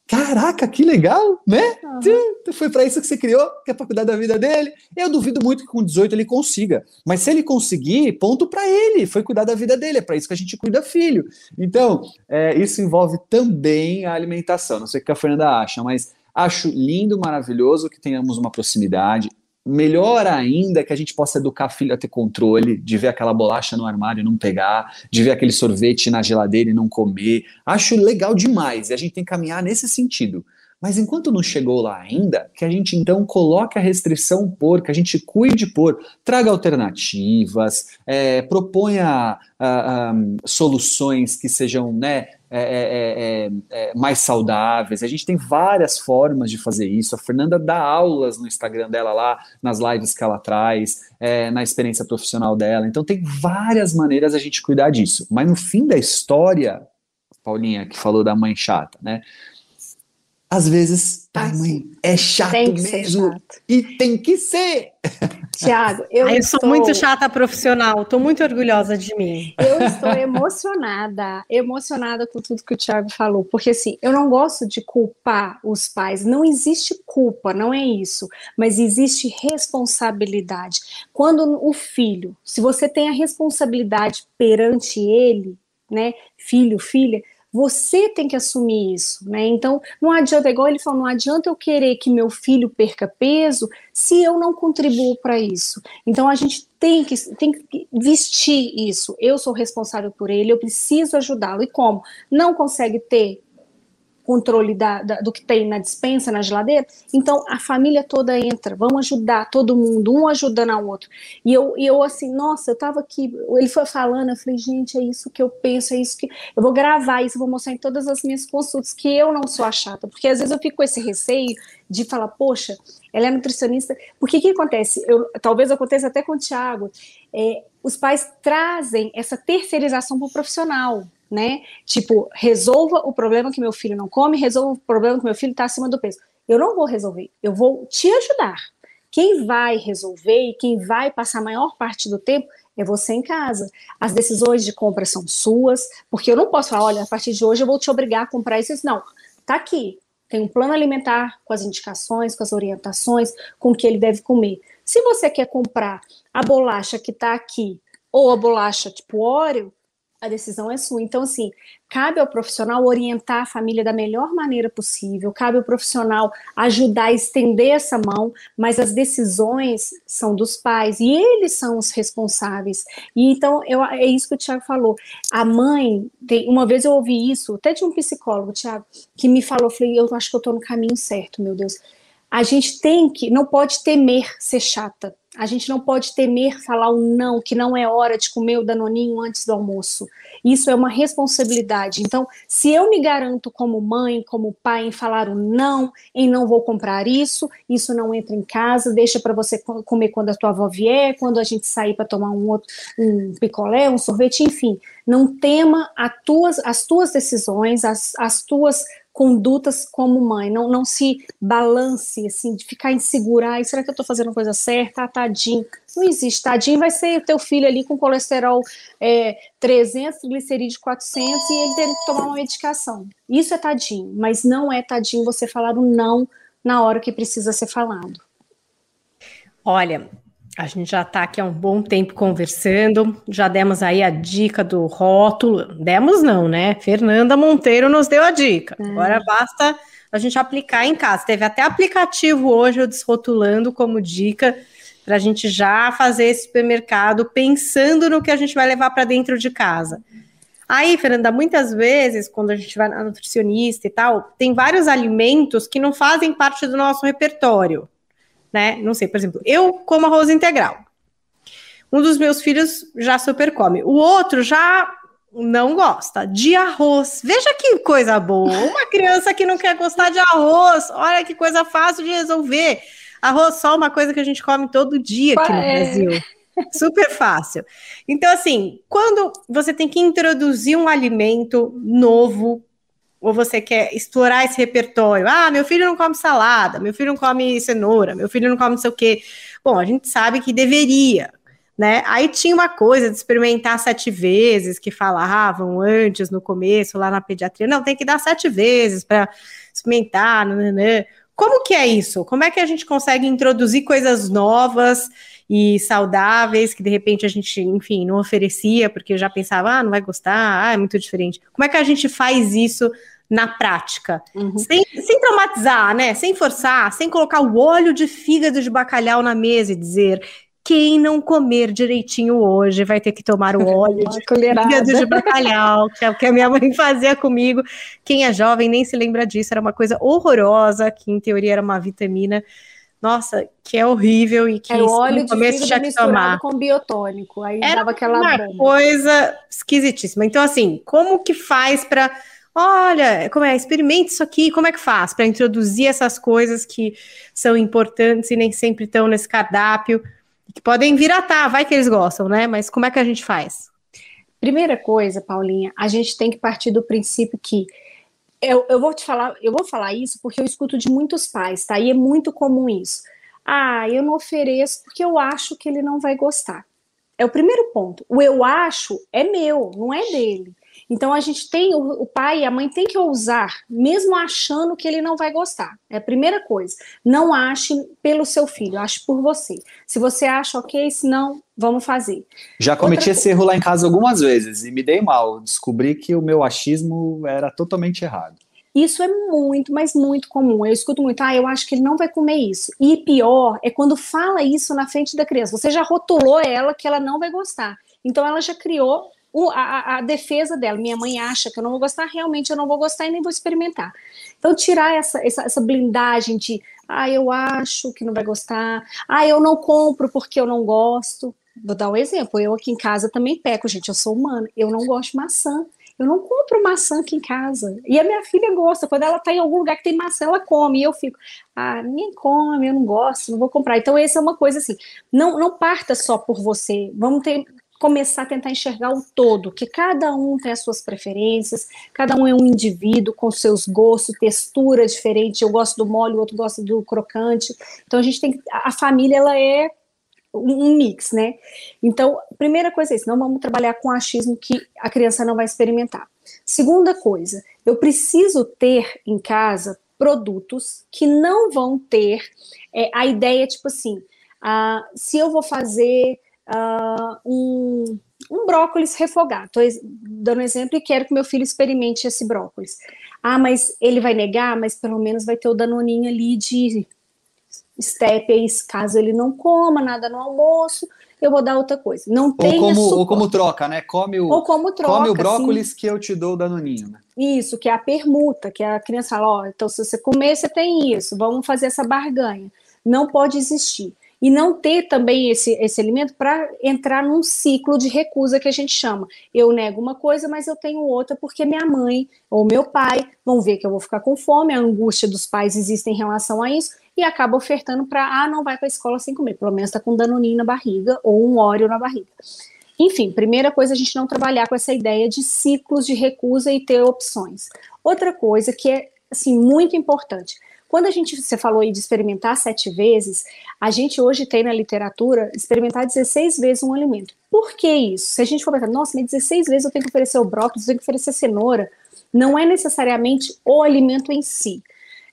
C: Caraca, que legal, né? Uhum. Foi para isso que você criou, que é para cuidar da vida dele. Eu duvido muito que com 18 ele consiga. Mas se ele conseguir, ponto para ele. Foi cuidar da vida dele. É para isso que a gente cuida filho. Então, é, isso envolve também a alimentação. Não sei o que a Fernanda acha, mas acho lindo, maravilhoso que tenhamos uma proximidade. Melhor ainda que a gente possa educar a filha a ter controle, de ver aquela bolacha no armário e não pegar, de ver aquele sorvete na geladeira e não comer. Acho legal demais e a gente tem que caminhar nesse sentido. Mas enquanto não chegou lá ainda, que a gente então coloque a restrição por, que a gente cuide por, traga alternativas, é, proponha uh, um, soluções que sejam né, é é, é, é, mais saudáveis. A gente tem várias formas de fazer isso. A Fernanda dá aulas no Instagram dela lá, nas lives que ela traz, é, na experiência profissional dela. Então tem várias maneiras a gente cuidar disso. Mas no fim da história, Paulinha, que falou da mãe chata, né? Às vezes, ah, mãe, é chato mesmo. Chato. E tem que ser.
B: Tiago, eu, eu estou... sou muito chata profissional, estou muito orgulhosa de mim.
D: Eu estou emocionada, emocionada com tudo que o Tiago falou, porque assim, eu não gosto de culpar os pais, não existe culpa, não é isso, mas existe responsabilidade. Quando o filho, se você tem a responsabilidade perante ele, né, filho, filha, você tem que assumir isso, né? Então, não adianta, igual ele falou, não adianta eu querer que meu filho perca peso se eu não contribuo para isso. Então, a gente tem que, tem que vestir isso. Eu sou responsável por ele, eu preciso ajudá-lo. E como? Não consegue ter controle da, da, do que tem na dispensa, na geladeira, então a família toda entra, vamos ajudar todo mundo, um ajudando ao outro. E eu, e eu assim, nossa, eu tava aqui, ele foi falando, eu falei, gente, é isso que eu penso, é isso que. Eu vou gravar isso, vou mostrar em todas as minhas consultas que eu não sou a chata, porque às vezes eu fico com esse receio de falar, poxa, ela é nutricionista, porque o que acontece? Eu, talvez aconteça até com o Tiago, é, os pais trazem essa terceirização para o profissional né? Tipo, resolva o problema que meu filho não come, resolva o problema que meu filho está acima do peso. Eu não vou resolver, eu vou te ajudar. Quem vai resolver e quem vai passar a maior parte do tempo é você em casa. As decisões de compra são suas, porque eu não posso falar, olha, a partir de hoje eu vou te obrigar a comprar isso. Não, tá aqui. Tem um plano alimentar com as indicações, com as orientações, com o que ele deve comer. Se você quer comprar a bolacha que está aqui, ou a bolacha tipo óleo, a decisão é sua. Então, assim, cabe ao profissional orientar a família da melhor maneira possível, cabe ao profissional ajudar a estender essa mão, mas as decisões são dos pais e eles são os responsáveis. E então, eu, é isso que o Tiago falou. A mãe, tem, uma vez eu ouvi isso, até de um psicólogo, Tiago, que me falou, falei, eu acho que eu estou no caminho certo, meu Deus. A gente tem que, não pode temer ser chata a gente não pode temer falar um não, que não é hora de comer o danoninho antes do almoço. Isso é uma responsabilidade. Então, se eu me garanto como mãe, como pai, em falar um não, em não vou comprar isso, isso não entra em casa, deixa para você comer quando a tua avó vier, quando a gente sair para tomar um outro um picolé, um sorvete, enfim. Não tema tuas, as tuas decisões, as, as tuas condutas como mãe, não, não se balance, assim, de ficar insegura, será que eu estou fazendo a coisa certa? Ah, tadinho. Não existe, tadinho vai ser o teu filho ali com colesterol é, 300, glicerídeo 400 e ele tendo que tomar uma medicação. Isso é tadinho, mas não é tadinho você falar um não na hora que precisa ser falado.
B: Olha, a gente já está aqui há um bom tempo conversando, já demos aí a dica do rótulo. Demos não, né? Fernanda Monteiro nos deu a dica. É. Agora basta a gente aplicar em casa. Teve até aplicativo hoje, eu desrotulando como dica, para a gente já fazer esse supermercado pensando no que a gente vai levar para dentro de casa. Aí, Fernanda, muitas vezes, quando a gente vai na nutricionista e tal, tem vários alimentos que não fazem parte do nosso repertório né? Não sei, por exemplo, eu como arroz integral. Um dos meus filhos já super come, o outro já não gosta de arroz. Veja que coisa boa. Uma criança que não quer gostar de arroz, olha que coisa fácil de resolver. Arroz só uma coisa que a gente come todo dia aqui no é. Brasil. Super fácil. Então, assim, quando você tem que introduzir um alimento novo ou você quer explorar esse repertório. Ah, meu filho não come salada, meu filho não come cenoura, meu filho não come não sei o quê. Bom, a gente sabe que deveria, né? Aí tinha uma coisa de experimentar sete vezes que falavam antes no começo lá na pediatria. Não, tem que dar sete vezes para experimentar. Nananã. Como que é isso? Como é que a gente consegue introduzir coisas novas e saudáveis que de repente a gente, enfim, não oferecia porque já pensava, ah, não vai gostar, ah, é muito diferente. Como é que a gente faz isso na prática, uhum. sem, sem traumatizar, né? Sem forçar, sem colocar o óleo de fígado de bacalhau na mesa e dizer quem não comer direitinho hoje vai ter que tomar o óleo de fígado de bacalhau, que é o que a minha mãe fazia comigo. Quem é jovem nem se lembra disso, era uma coisa horrorosa, que em teoria era uma vitamina. Nossa, que é horrível e que
D: era o óleo de fígado tinha que tomar com biotônico, aí era dava aquela
B: uma coisa esquisitíssima. Então assim, como que faz para Olha, como é, experimente isso aqui, como é que faz para introduzir essas coisas que são importantes e nem sempre estão nesse cardápio, que podem tá, vai que eles gostam, né? Mas como é que a gente faz?
D: Primeira coisa, Paulinha, a gente tem que partir do princípio que eu, eu vou te falar, eu vou falar isso porque eu escuto de muitos pais, tá? E é muito comum isso. Ah, eu não ofereço porque eu acho que ele não vai gostar. É o primeiro ponto. O eu acho é meu, não é dele. Então a gente tem, o, pai e a mãe tem que ousar, mesmo achando que ele não vai gostar. É a primeira coisa. Não ache pelo seu filho, ache por você. Se você acha ok, se não, vamos fazer.
C: Já cometi Outra esse erro lá em casa algumas vezes e me dei mal. Descobri que o meu achismo era totalmente errado.
D: Isso é muito, mas muito comum. Eu escuto muito, ah, eu acho que ele não vai comer isso. E pior é quando fala isso na frente da criança. Você já rotulou ela que ela não vai gostar. Então ela já criou o, a, a, defesa dela. Minha mãe acha que eu não vou gostar, realmente eu não vou gostar e nem vou experimentar. Então, tirar essa, essa, essa blindagem de, ah, eu acho que não vai gostar, ah, eu não compro porque eu não gosto. Vou dar um exemplo, eu aqui em casa também peco, gente, eu sou humana, eu não gosto de maçã. Eu não compro maçã aqui em casa. E a minha filha gosta. Quando ela está em algum lugar que tem maçã, ela come. E eu fico, ah, ninguém come, eu não gosto, não vou comprar. Então, essa é uma coisa assim. Não, não parta só por você. Vamos ter, começar a tentar enxergar o todo, que cada um tem as suas preferências, cada um é um indivíduo com seus gostos, textura diferente. Eu gosto do mole, o outro gosta do crocante. Então a gente tem a família ela é um mix, né? Então, primeira coisa é isso, não vamos trabalhar com achismo que a criança não vai experimentar. Segunda coisa, eu preciso ter em casa produtos que não vão ter é, a ideia, tipo assim, ah, se eu vou fazer uh, um, um brócolis refogado. Estou dando um exemplo e quero que meu filho experimente esse brócolis. Ah, mas ele vai negar, mas pelo menos vai ter o danoninho ali de stepes, caso ele não coma nada no almoço, eu vou dar outra coisa. Não tem
C: ou como, ou como troca, né? Come o,
D: ou como troca,
C: come o brócolis sim. que eu te dou o danoninho. Né?
D: Isso, que é a permuta, que a criança fala, ó, oh, então se você comer, você tem isso, vamos fazer essa barganha. Não pode existir e não ter também esse, esse alimento para entrar num ciclo de recusa que a gente chama. Eu nego uma coisa, mas eu tenho outra porque minha mãe ou meu pai vão ver que eu vou ficar com fome, a angústia dos pais existe em relação a isso e acaba ofertando para, ah, não vai para a escola sem comer, pelo menos está com danoninho na barriga ou um óleo na barriga. Enfim, primeira coisa, a gente não trabalhar com essa ideia de ciclos de recusa e ter opções. Outra coisa que é, assim, muito importante, quando a gente, você falou aí de experimentar sete vezes, a gente hoje tem na literatura experimentar 16 vezes um alimento. Por que isso? Se a gente for pensar, nossa, mas 16 vezes eu tenho que oferecer o brócolis, eu tenho que oferecer cenoura, não é necessariamente o alimento em si.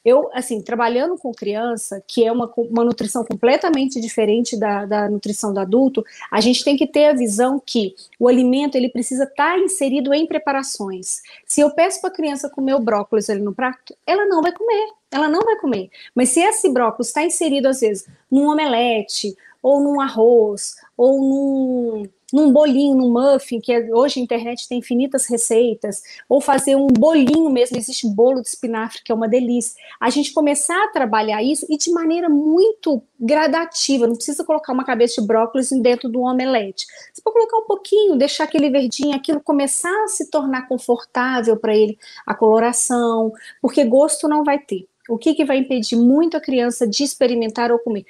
D: Eu, assim, trabalhando com criança, que é uma, uma nutrição completamente diferente da, da nutrição do adulto, a gente tem que ter a visão que o alimento ele precisa estar tá inserido em preparações. Se eu peço para a criança comer o brócolis ali no prato, ela não vai comer, ela não vai comer. Mas se esse brócolis está inserido, às vezes, num omelete, ou num arroz, ou num num bolinho, num muffin, que é, hoje a internet tem infinitas receitas, ou fazer um bolinho mesmo, existe bolo de espinafre, que é uma delícia. A gente começar a trabalhar isso e de maneira muito gradativa, não precisa colocar uma cabeça de brócolis dentro do omelete. Você pode colocar um pouquinho, deixar aquele verdinho, aquilo começar a se tornar confortável para ele, a coloração, porque gosto não vai ter. O que, que vai impedir muito a criança de experimentar ou comer?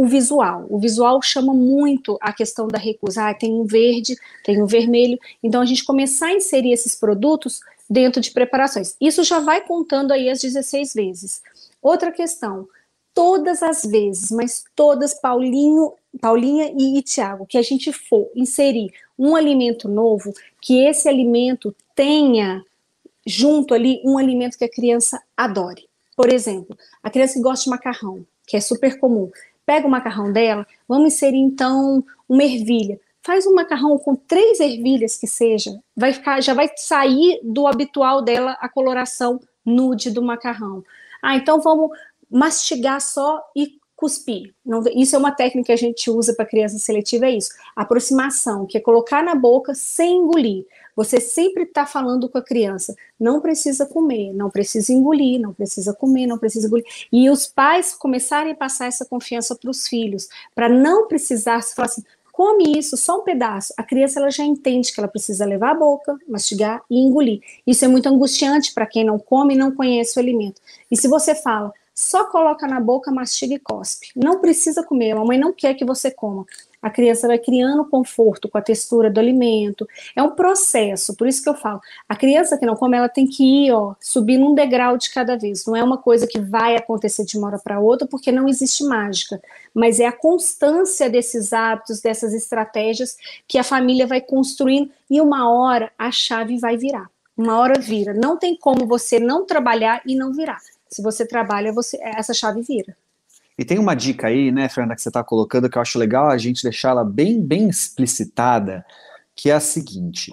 D: O visual. O visual chama muito a questão da recusa. Ah, tem um verde, tem um vermelho. Então, a gente começar a inserir esses produtos dentro de preparações. Isso já vai contando aí as 16 vezes. Outra questão, todas as vezes, mas todas, Paulinho, Paulinha e, e Tiago, que a gente for inserir um alimento novo, que esse alimento tenha junto ali um alimento que a criança adore. Por exemplo, a criança que gosta de macarrão, que é super comum pega o macarrão dela, vamos inserir então uma ervilha. faz um macarrão com três ervilhas que seja, vai ficar, já vai sair do habitual dela a coloração nude do macarrão. Ah, então vamos mastigar só e cuspir. Não, isso é uma técnica que a gente usa para criança seletiva, é isso. Aproximação, que é colocar na boca sem engolir. Você sempre está falando com a criança, não precisa comer, não precisa engolir, não precisa comer, não precisa engolir. E os pais começarem a passar essa confiança para os filhos, para não precisar falar assim, come isso, só um pedaço. A criança ela já entende que ela precisa levar a boca, mastigar e engolir. Isso é muito angustiante para quem não come e não conhece o alimento. E se você fala, só coloca na boca, mastiga e cospe. Não precisa comer, a mamãe não quer que você coma. A criança vai criando conforto com a textura do alimento. É um processo, por isso que eu falo. A criança que não come, ela tem que ir, ó, subindo um degrau de cada vez. Não é uma coisa que vai acontecer de uma hora para outra, porque não existe mágica. Mas é a constância desses hábitos, dessas estratégias que a família vai construindo e uma hora a chave vai virar. Uma hora vira. Não tem como você não trabalhar e não virar. Se você trabalha, você essa chave vira.
C: E tem uma dica aí, né, Fernanda, que você está colocando, que eu acho legal a gente deixar ela bem, bem explicitada, que é a seguinte: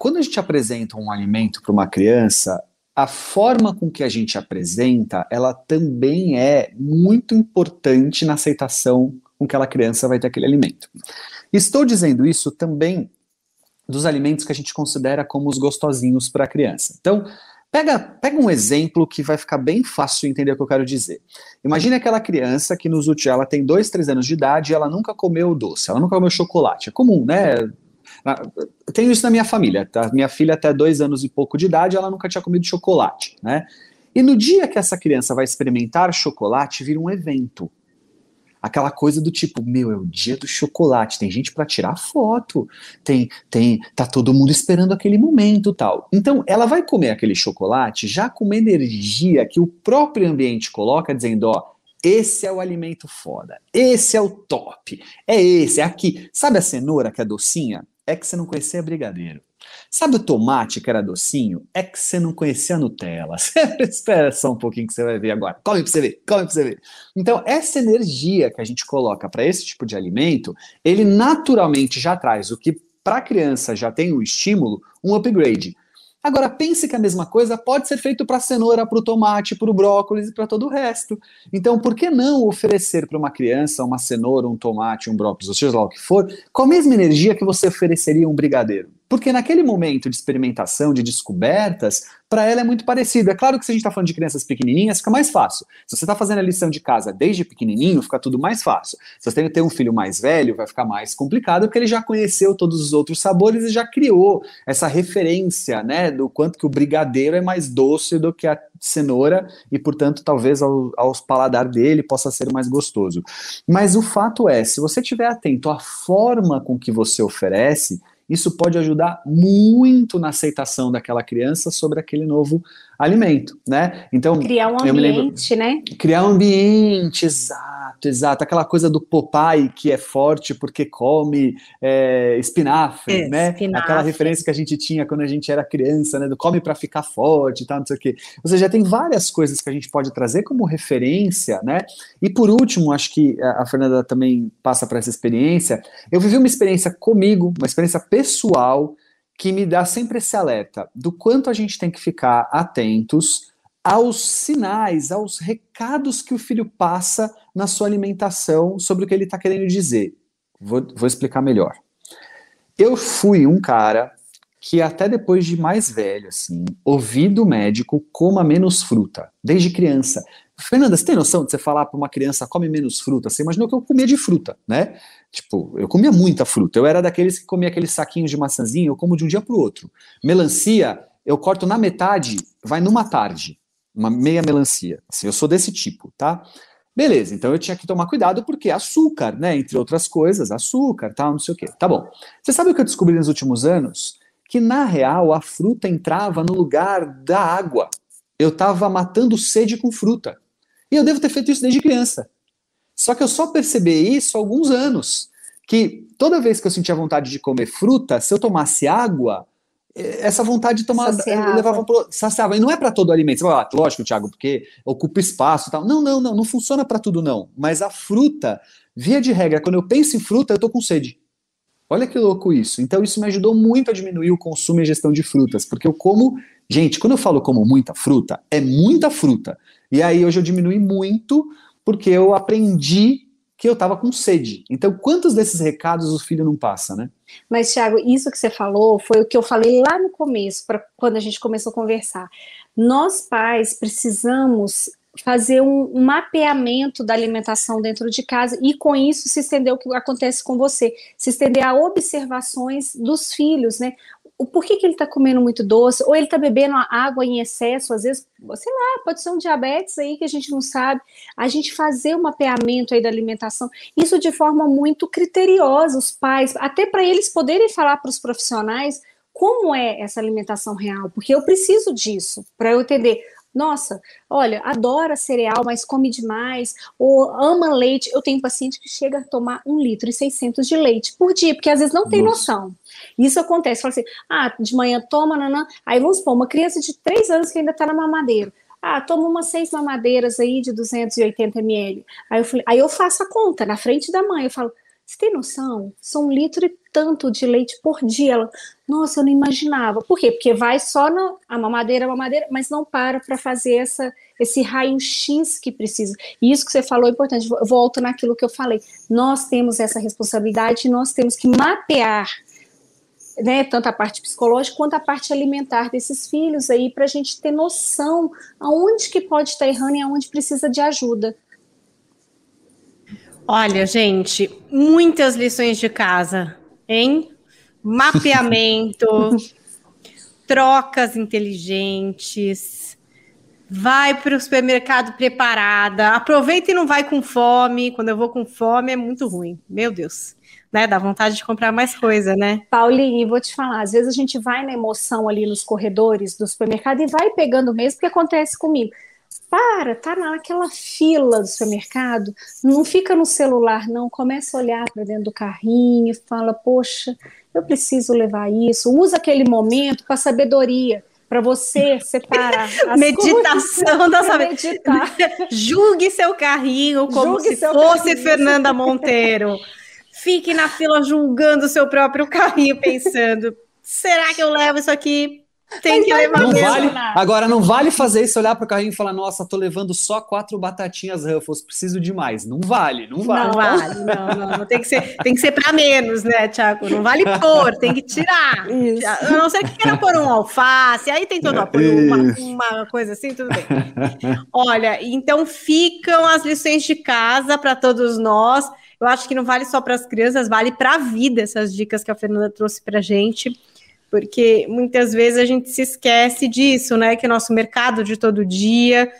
C: quando a gente apresenta um alimento para uma criança, a forma com que a gente apresenta, ela também é muito importante na aceitação com que aquela criança vai ter aquele alimento. Estou dizendo isso também dos alimentos que a gente considera como os gostosinhos para a criança. Então, Pega, pega um exemplo que vai ficar bem fácil entender o que eu quero dizer. Imagine aquela criança que nos últimos, ela tem dois, três anos de idade e ela nunca comeu doce, ela nunca comeu chocolate. É comum, né? Eu tenho isso na minha família, tá? Minha filha até dois anos e pouco de idade, ela nunca tinha comido chocolate, né? E no dia que essa criança vai experimentar chocolate, vira um evento aquela coisa do tipo, meu, é o dia do chocolate, tem gente para tirar foto, tem, tem, tá todo mundo esperando aquele momento, tal. Então, ela vai comer aquele chocolate já com uma energia que o próprio ambiente coloca dizendo, ó, esse é o alimento foda, esse é o top, é esse, é aqui. Sabe a cenoura que é docinha? É que você não conhecia brigadeiro. Sabe o tomate que era docinho? É que você não conhecia Nutella. Espera só um pouquinho que você vai ver agora. Come pra você ver, come pra você ver. Então, essa energia que a gente coloca para esse tipo de alimento, ele naturalmente já traz o que para a criança já tem o estímulo, um upgrade. Agora, pense que a mesma coisa pode ser feito para a cenoura, para o tomate, para o brócolis e para todo o resto. Então, por que não oferecer para uma criança uma cenoura, um tomate, um brócolis, ou seja lá o que for, com a mesma energia que você ofereceria um brigadeiro? Porque naquele momento de experimentação, de descobertas, para ela é muito parecido. É claro que se a gente está falando de crianças pequenininhas, fica mais fácil. Se você está fazendo a lição de casa desde pequenininho, fica tudo mais fácil. Se você tem que ter um filho mais velho, vai ficar mais complicado, porque ele já conheceu todos os outros sabores e já criou essa referência, né, do quanto que o brigadeiro é mais doce do que a cenoura e, portanto, talvez ao, aos paladar dele possa ser mais gostoso. Mas o fato é, se você estiver atento à forma com que você oferece, isso pode ajudar muito na aceitação daquela criança sobre aquele novo alimento, né?
D: Então, criar um ambiente, lembro, né?
C: Criar um ambiente, exato, exato. Aquela coisa do Popeye que é forte porque come é, espinafre, é, né? Espinafre. Aquela referência que a gente tinha quando a gente era criança, né? Do come para ficar forte e tal, não sei o quê. Ou seja, tem várias coisas que a gente pode trazer como referência, né? E por último, acho que a Fernanda também passa para essa experiência. Eu vivi uma experiência comigo, uma experiência pessoal que me dá sempre esse alerta do quanto a gente tem que ficar atentos aos sinais, aos recados que o filho passa na sua alimentação sobre o que ele está querendo dizer. Vou, vou explicar melhor. Eu fui um cara que até depois de mais velho, assim, ouvi do médico coma menos fruta, desde criança. Fernanda, você tem noção de você falar para uma criança come menos fruta? Você imaginou que eu comia de fruta, né? Tipo, eu comia muita fruta. Eu era daqueles que comia aqueles saquinhos de maçãzinha, eu como de um dia para o outro. Melancia, eu corto na metade, vai numa tarde. Uma meia melancia. Assim, eu sou desse tipo, tá? Beleza, então eu tinha que tomar cuidado porque açúcar, né? Entre outras coisas, açúcar, tal, não sei o quê. Tá bom. Você sabe o que eu descobri nos últimos anos? Que na real a fruta entrava no lugar da água. Eu estava matando sede com fruta. E eu devo ter feito isso desde criança. Só que eu só percebi isso há alguns anos. Que toda vez que eu sentia vontade de comer fruta, se eu tomasse água, eh, essa vontade de tomar saciava. levava pro, saciava. E não é para todo alimento. Você vai falar, lógico, Thiago, porque ocupa espaço e tal. Não, não, não, não funciona para tudo, não. Mas a fruta, via de regra, quando eu penso em fruta, eu tô com sede. Olha que louco isso. Então, isso me ajudou muito a diminuir o consumo e a gestão de frutas, porque eu como. Gente, quando eu falo como muita fruta, é muita fruta. E aí hoje eu diminui muito, porque eu aprendi que eu estava com sede. Então, quantos desses recados o filho não passa, né?
D: Mas, Thiago, isso que você falou foi o que eu falei lá no começo, pra, quando a gente começou a conversar. Nós, pais, precisamos fazer um mapeamento da alimentação dentro de casa e com isso se estender o que acontece com você, se estender a observações dos filhos, né? O porquê que ele está comendo muito doce, ou ele está bebendo água em excesso, às vezes, sei lá, pode ser um diabetes aí que a gente não sabe. A gente fazer o mapeamento aí da alimentação, isso de forma muito criteriosa, os pais, até para eles poderem falar para os profissionais como é essa alimentação real, porque eu preciso disso para eu entender nossa, olha, adora cereal, mas come demais, ou ama leite. Eu tenho paciente que chega a tomar um litro e 600 de leite por dia, porque às vezes não tem Nossa. noção. Isso acontece, fala assim, ah, de manhã toma, nanã. Aí vamos supor, uma criança de 3 anos que ainda está na mamadeira. Ah, toma umas seis mamadeiras aí de 280 ml. Aí eu, falei, aí eu faço a conta na frente da mãe, eu falo, você tem noção? São um litro e tanto de leite por dia. Ela, nossa, eu não imaginava. Por quê? Porque vai só na a mamadeira, a mamadeira, mas não para para fazer essa, esse raio-x que precisa. E isso que você falou é importante. Volto naquilo que eu falei. Nós temos essa responsabilidade nós temos que mapear né, tanto a parte psicológica quanto a parte alimentar desses filhos aí, para a gente ter noção aonde que pode estar errando e aonde precisa de ajuda.
B: Olha, gente, muitas lições de casa, hein? Mapeamento, trocas inteligentes, vai para o supermercado preparada, aproveita e não vai com fome. Quando eu vou com fome é muito ruim, meu Deus. Né, dá vontade de comprar mais coisa, né?
D: Paulinho, vou te falar, às vezes a gente vai na emoção ali nos corredores do supermercado e vai pegando mesmo, que acontece comigo para, tá naquela fila do supermercado, não fica no celular, não, começa a olhar para dentro do carrinho, fala, poxa, eu preciso levar isso, usa aquele momento para sabedoria, para você separar.
B: Meditação da sabedoria. Julgue seu carrinho como Julgue se fosse carrinho. Fernanda Monteiro. Fique na fila julgando o seu próprio carrinho, pensando: será que eu levo isso aqui tem que levar
C: não vale, Agora, não vale fazer isso, olhar para o carrinho e falar, nossa, tô levando só quatro batatinhas Ruffles, preciso de mais. Não vale, não vale.
B: Não vale, não, não, não. Tem que ser, tem que ser para menos, né, Tiago? Não vale pôr, tem que tirar. Isso. A não ser que queira pôr um alface, aí tem todo uma, uma coisa assim, tudo bem. Olha, então ficam as lições de casa para todos nós. Eu acho que não vale só para as crianças, vale para a vida essas dicas que a Fernanda trouxe para gente porque muitas vezes a gente se esquece disso, né? Que o nosso mercado de todo dia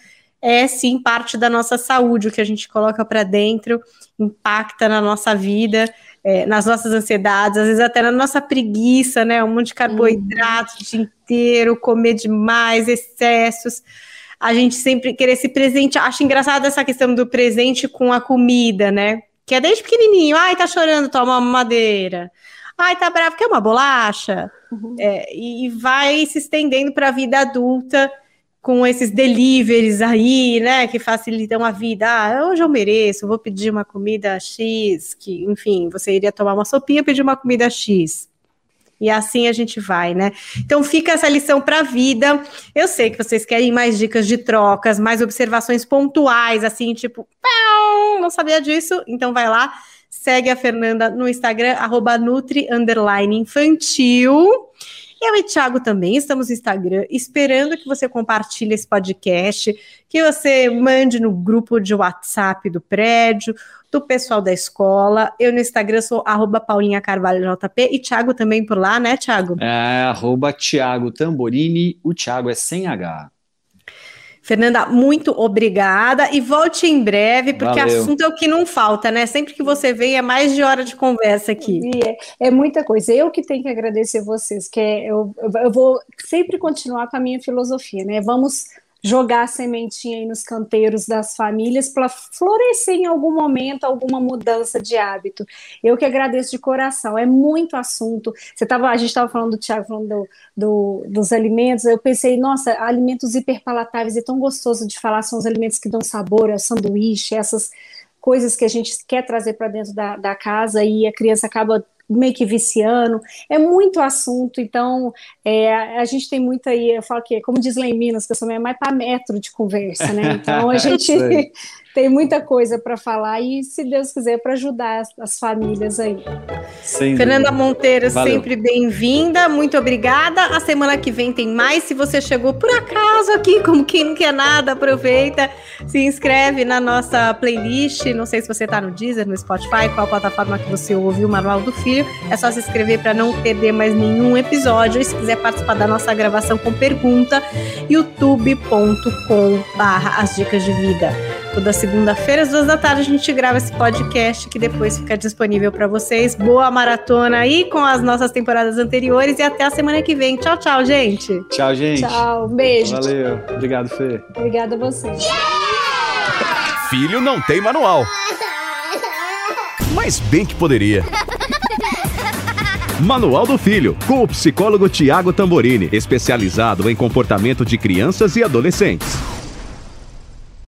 B: é sim parte da nossa saúde, o que a gente coloca para dentro impacta na nossa vida, é, nas nossas ansiedades, às vezes até na nossa preguiça, né? Um monte de carboidrato o dia inteiro, comer demais, excessos. A gente sempre querer se presente. Acho engraçado essa questão do presente com a comida, né? Que é desde pequenininho. Ai, tá chorando, toma uma madeira. Ai, tá bravo, quer uma bolacha? Uhum. É, e vai se estendendo para a vida adulta com esses deliveries aí, né, que facilitam a vida. Ah, hoje eu mereço, vou pedir uma comida X, que, enfim, você iria tomar uma sopinha, pedir uma comida X. E assim a gente vai, né? Então fica essa lição para a vida. Eu sei que vocês querem mais dicas de trocas, mais observações pontuais, assim, tipo, não sabia disso, então vai lá Segue a Fernanda no Instagram, arroba Nutri Infantil. Eu e Thiago também estamos no Instagram, esperando que você compartilhe esse podcast, que você mande no grupo de WhatsApp do prédio, do pessoal da escola. Eu no Instagram sou arroba Paulinha Carvalho JP e Thiago também por lá, né, Thiago?
C: É, arroba Thiago Tamborini, o Thiago é sem H.
B: Fernanda, muito obrigada e volte em breve, porque Valeu. assunto é o que não falta, né? Sempre que você vem é mais de hora de conversa aqui.
D: É, é muita coisa. Eu que tenho que agradecer vocês, que é, eu, eu vou sempre continuar com a minha filosofia, né? Vamos jogar a sementinha aí nos canteiros das famílias para florescer em algum momento alguma mudança de hábito. Eu que agradeço de coração, é muito assunto. Você tava, a gente estava falando do Tiago, falando do, do, dos alimentos, eu pensei, nossa, alimentos hiperpalatáveis, é tão gostoso de falar, são os alimentos que dão sabor, é o sanduíche, essas coisas que a gente quer trazer para dentro da, da casa e a criança acaba meio que viciando, é muito assunto, então é, a gente tem muito aí, eu falo que, como diz lá em Minas, que eu sou mais para metro de conversa, né? Então a gente tem muita coisa para falar e, se Deus quiser, para ajudar as, as, famílias aí.
B: Sem Fernanda dúvida. Monteiro, Valeu. sempre bem-vinda, muito obrigada. A semana que vem tem mais. Se você chegou por acaso aqui, como quem não quer nada, aproveita, se inscreve na nossa playlist. Não sei se você está no Deezer, no Spotify, qual plataforma que você ouve o Manual do Filho. É só se inscrever para não perder mais nenhum episódio. E se quiser participar da nossa gravação com pergunta, youtube.com/barra as dicas de vida. Toda segunda-feira, às duas da tarde, a gente grava esse podcast que depois fica disponível para vocês. Boa maratona aí com as nossas temporadas anteriores e até a semana que vem. Tchau, tchau, gente.
C: Tchau, gente.
D: Tchau, beijo.
C: Valeu. Obrigado, Fê.
D: Obrigada a você.
A: Filho não tem manual. Mas bem que poderia. Manual do Filho, com o psicólogo Tiago Tamborini, especializado em comportamento de crianças e adolescentes.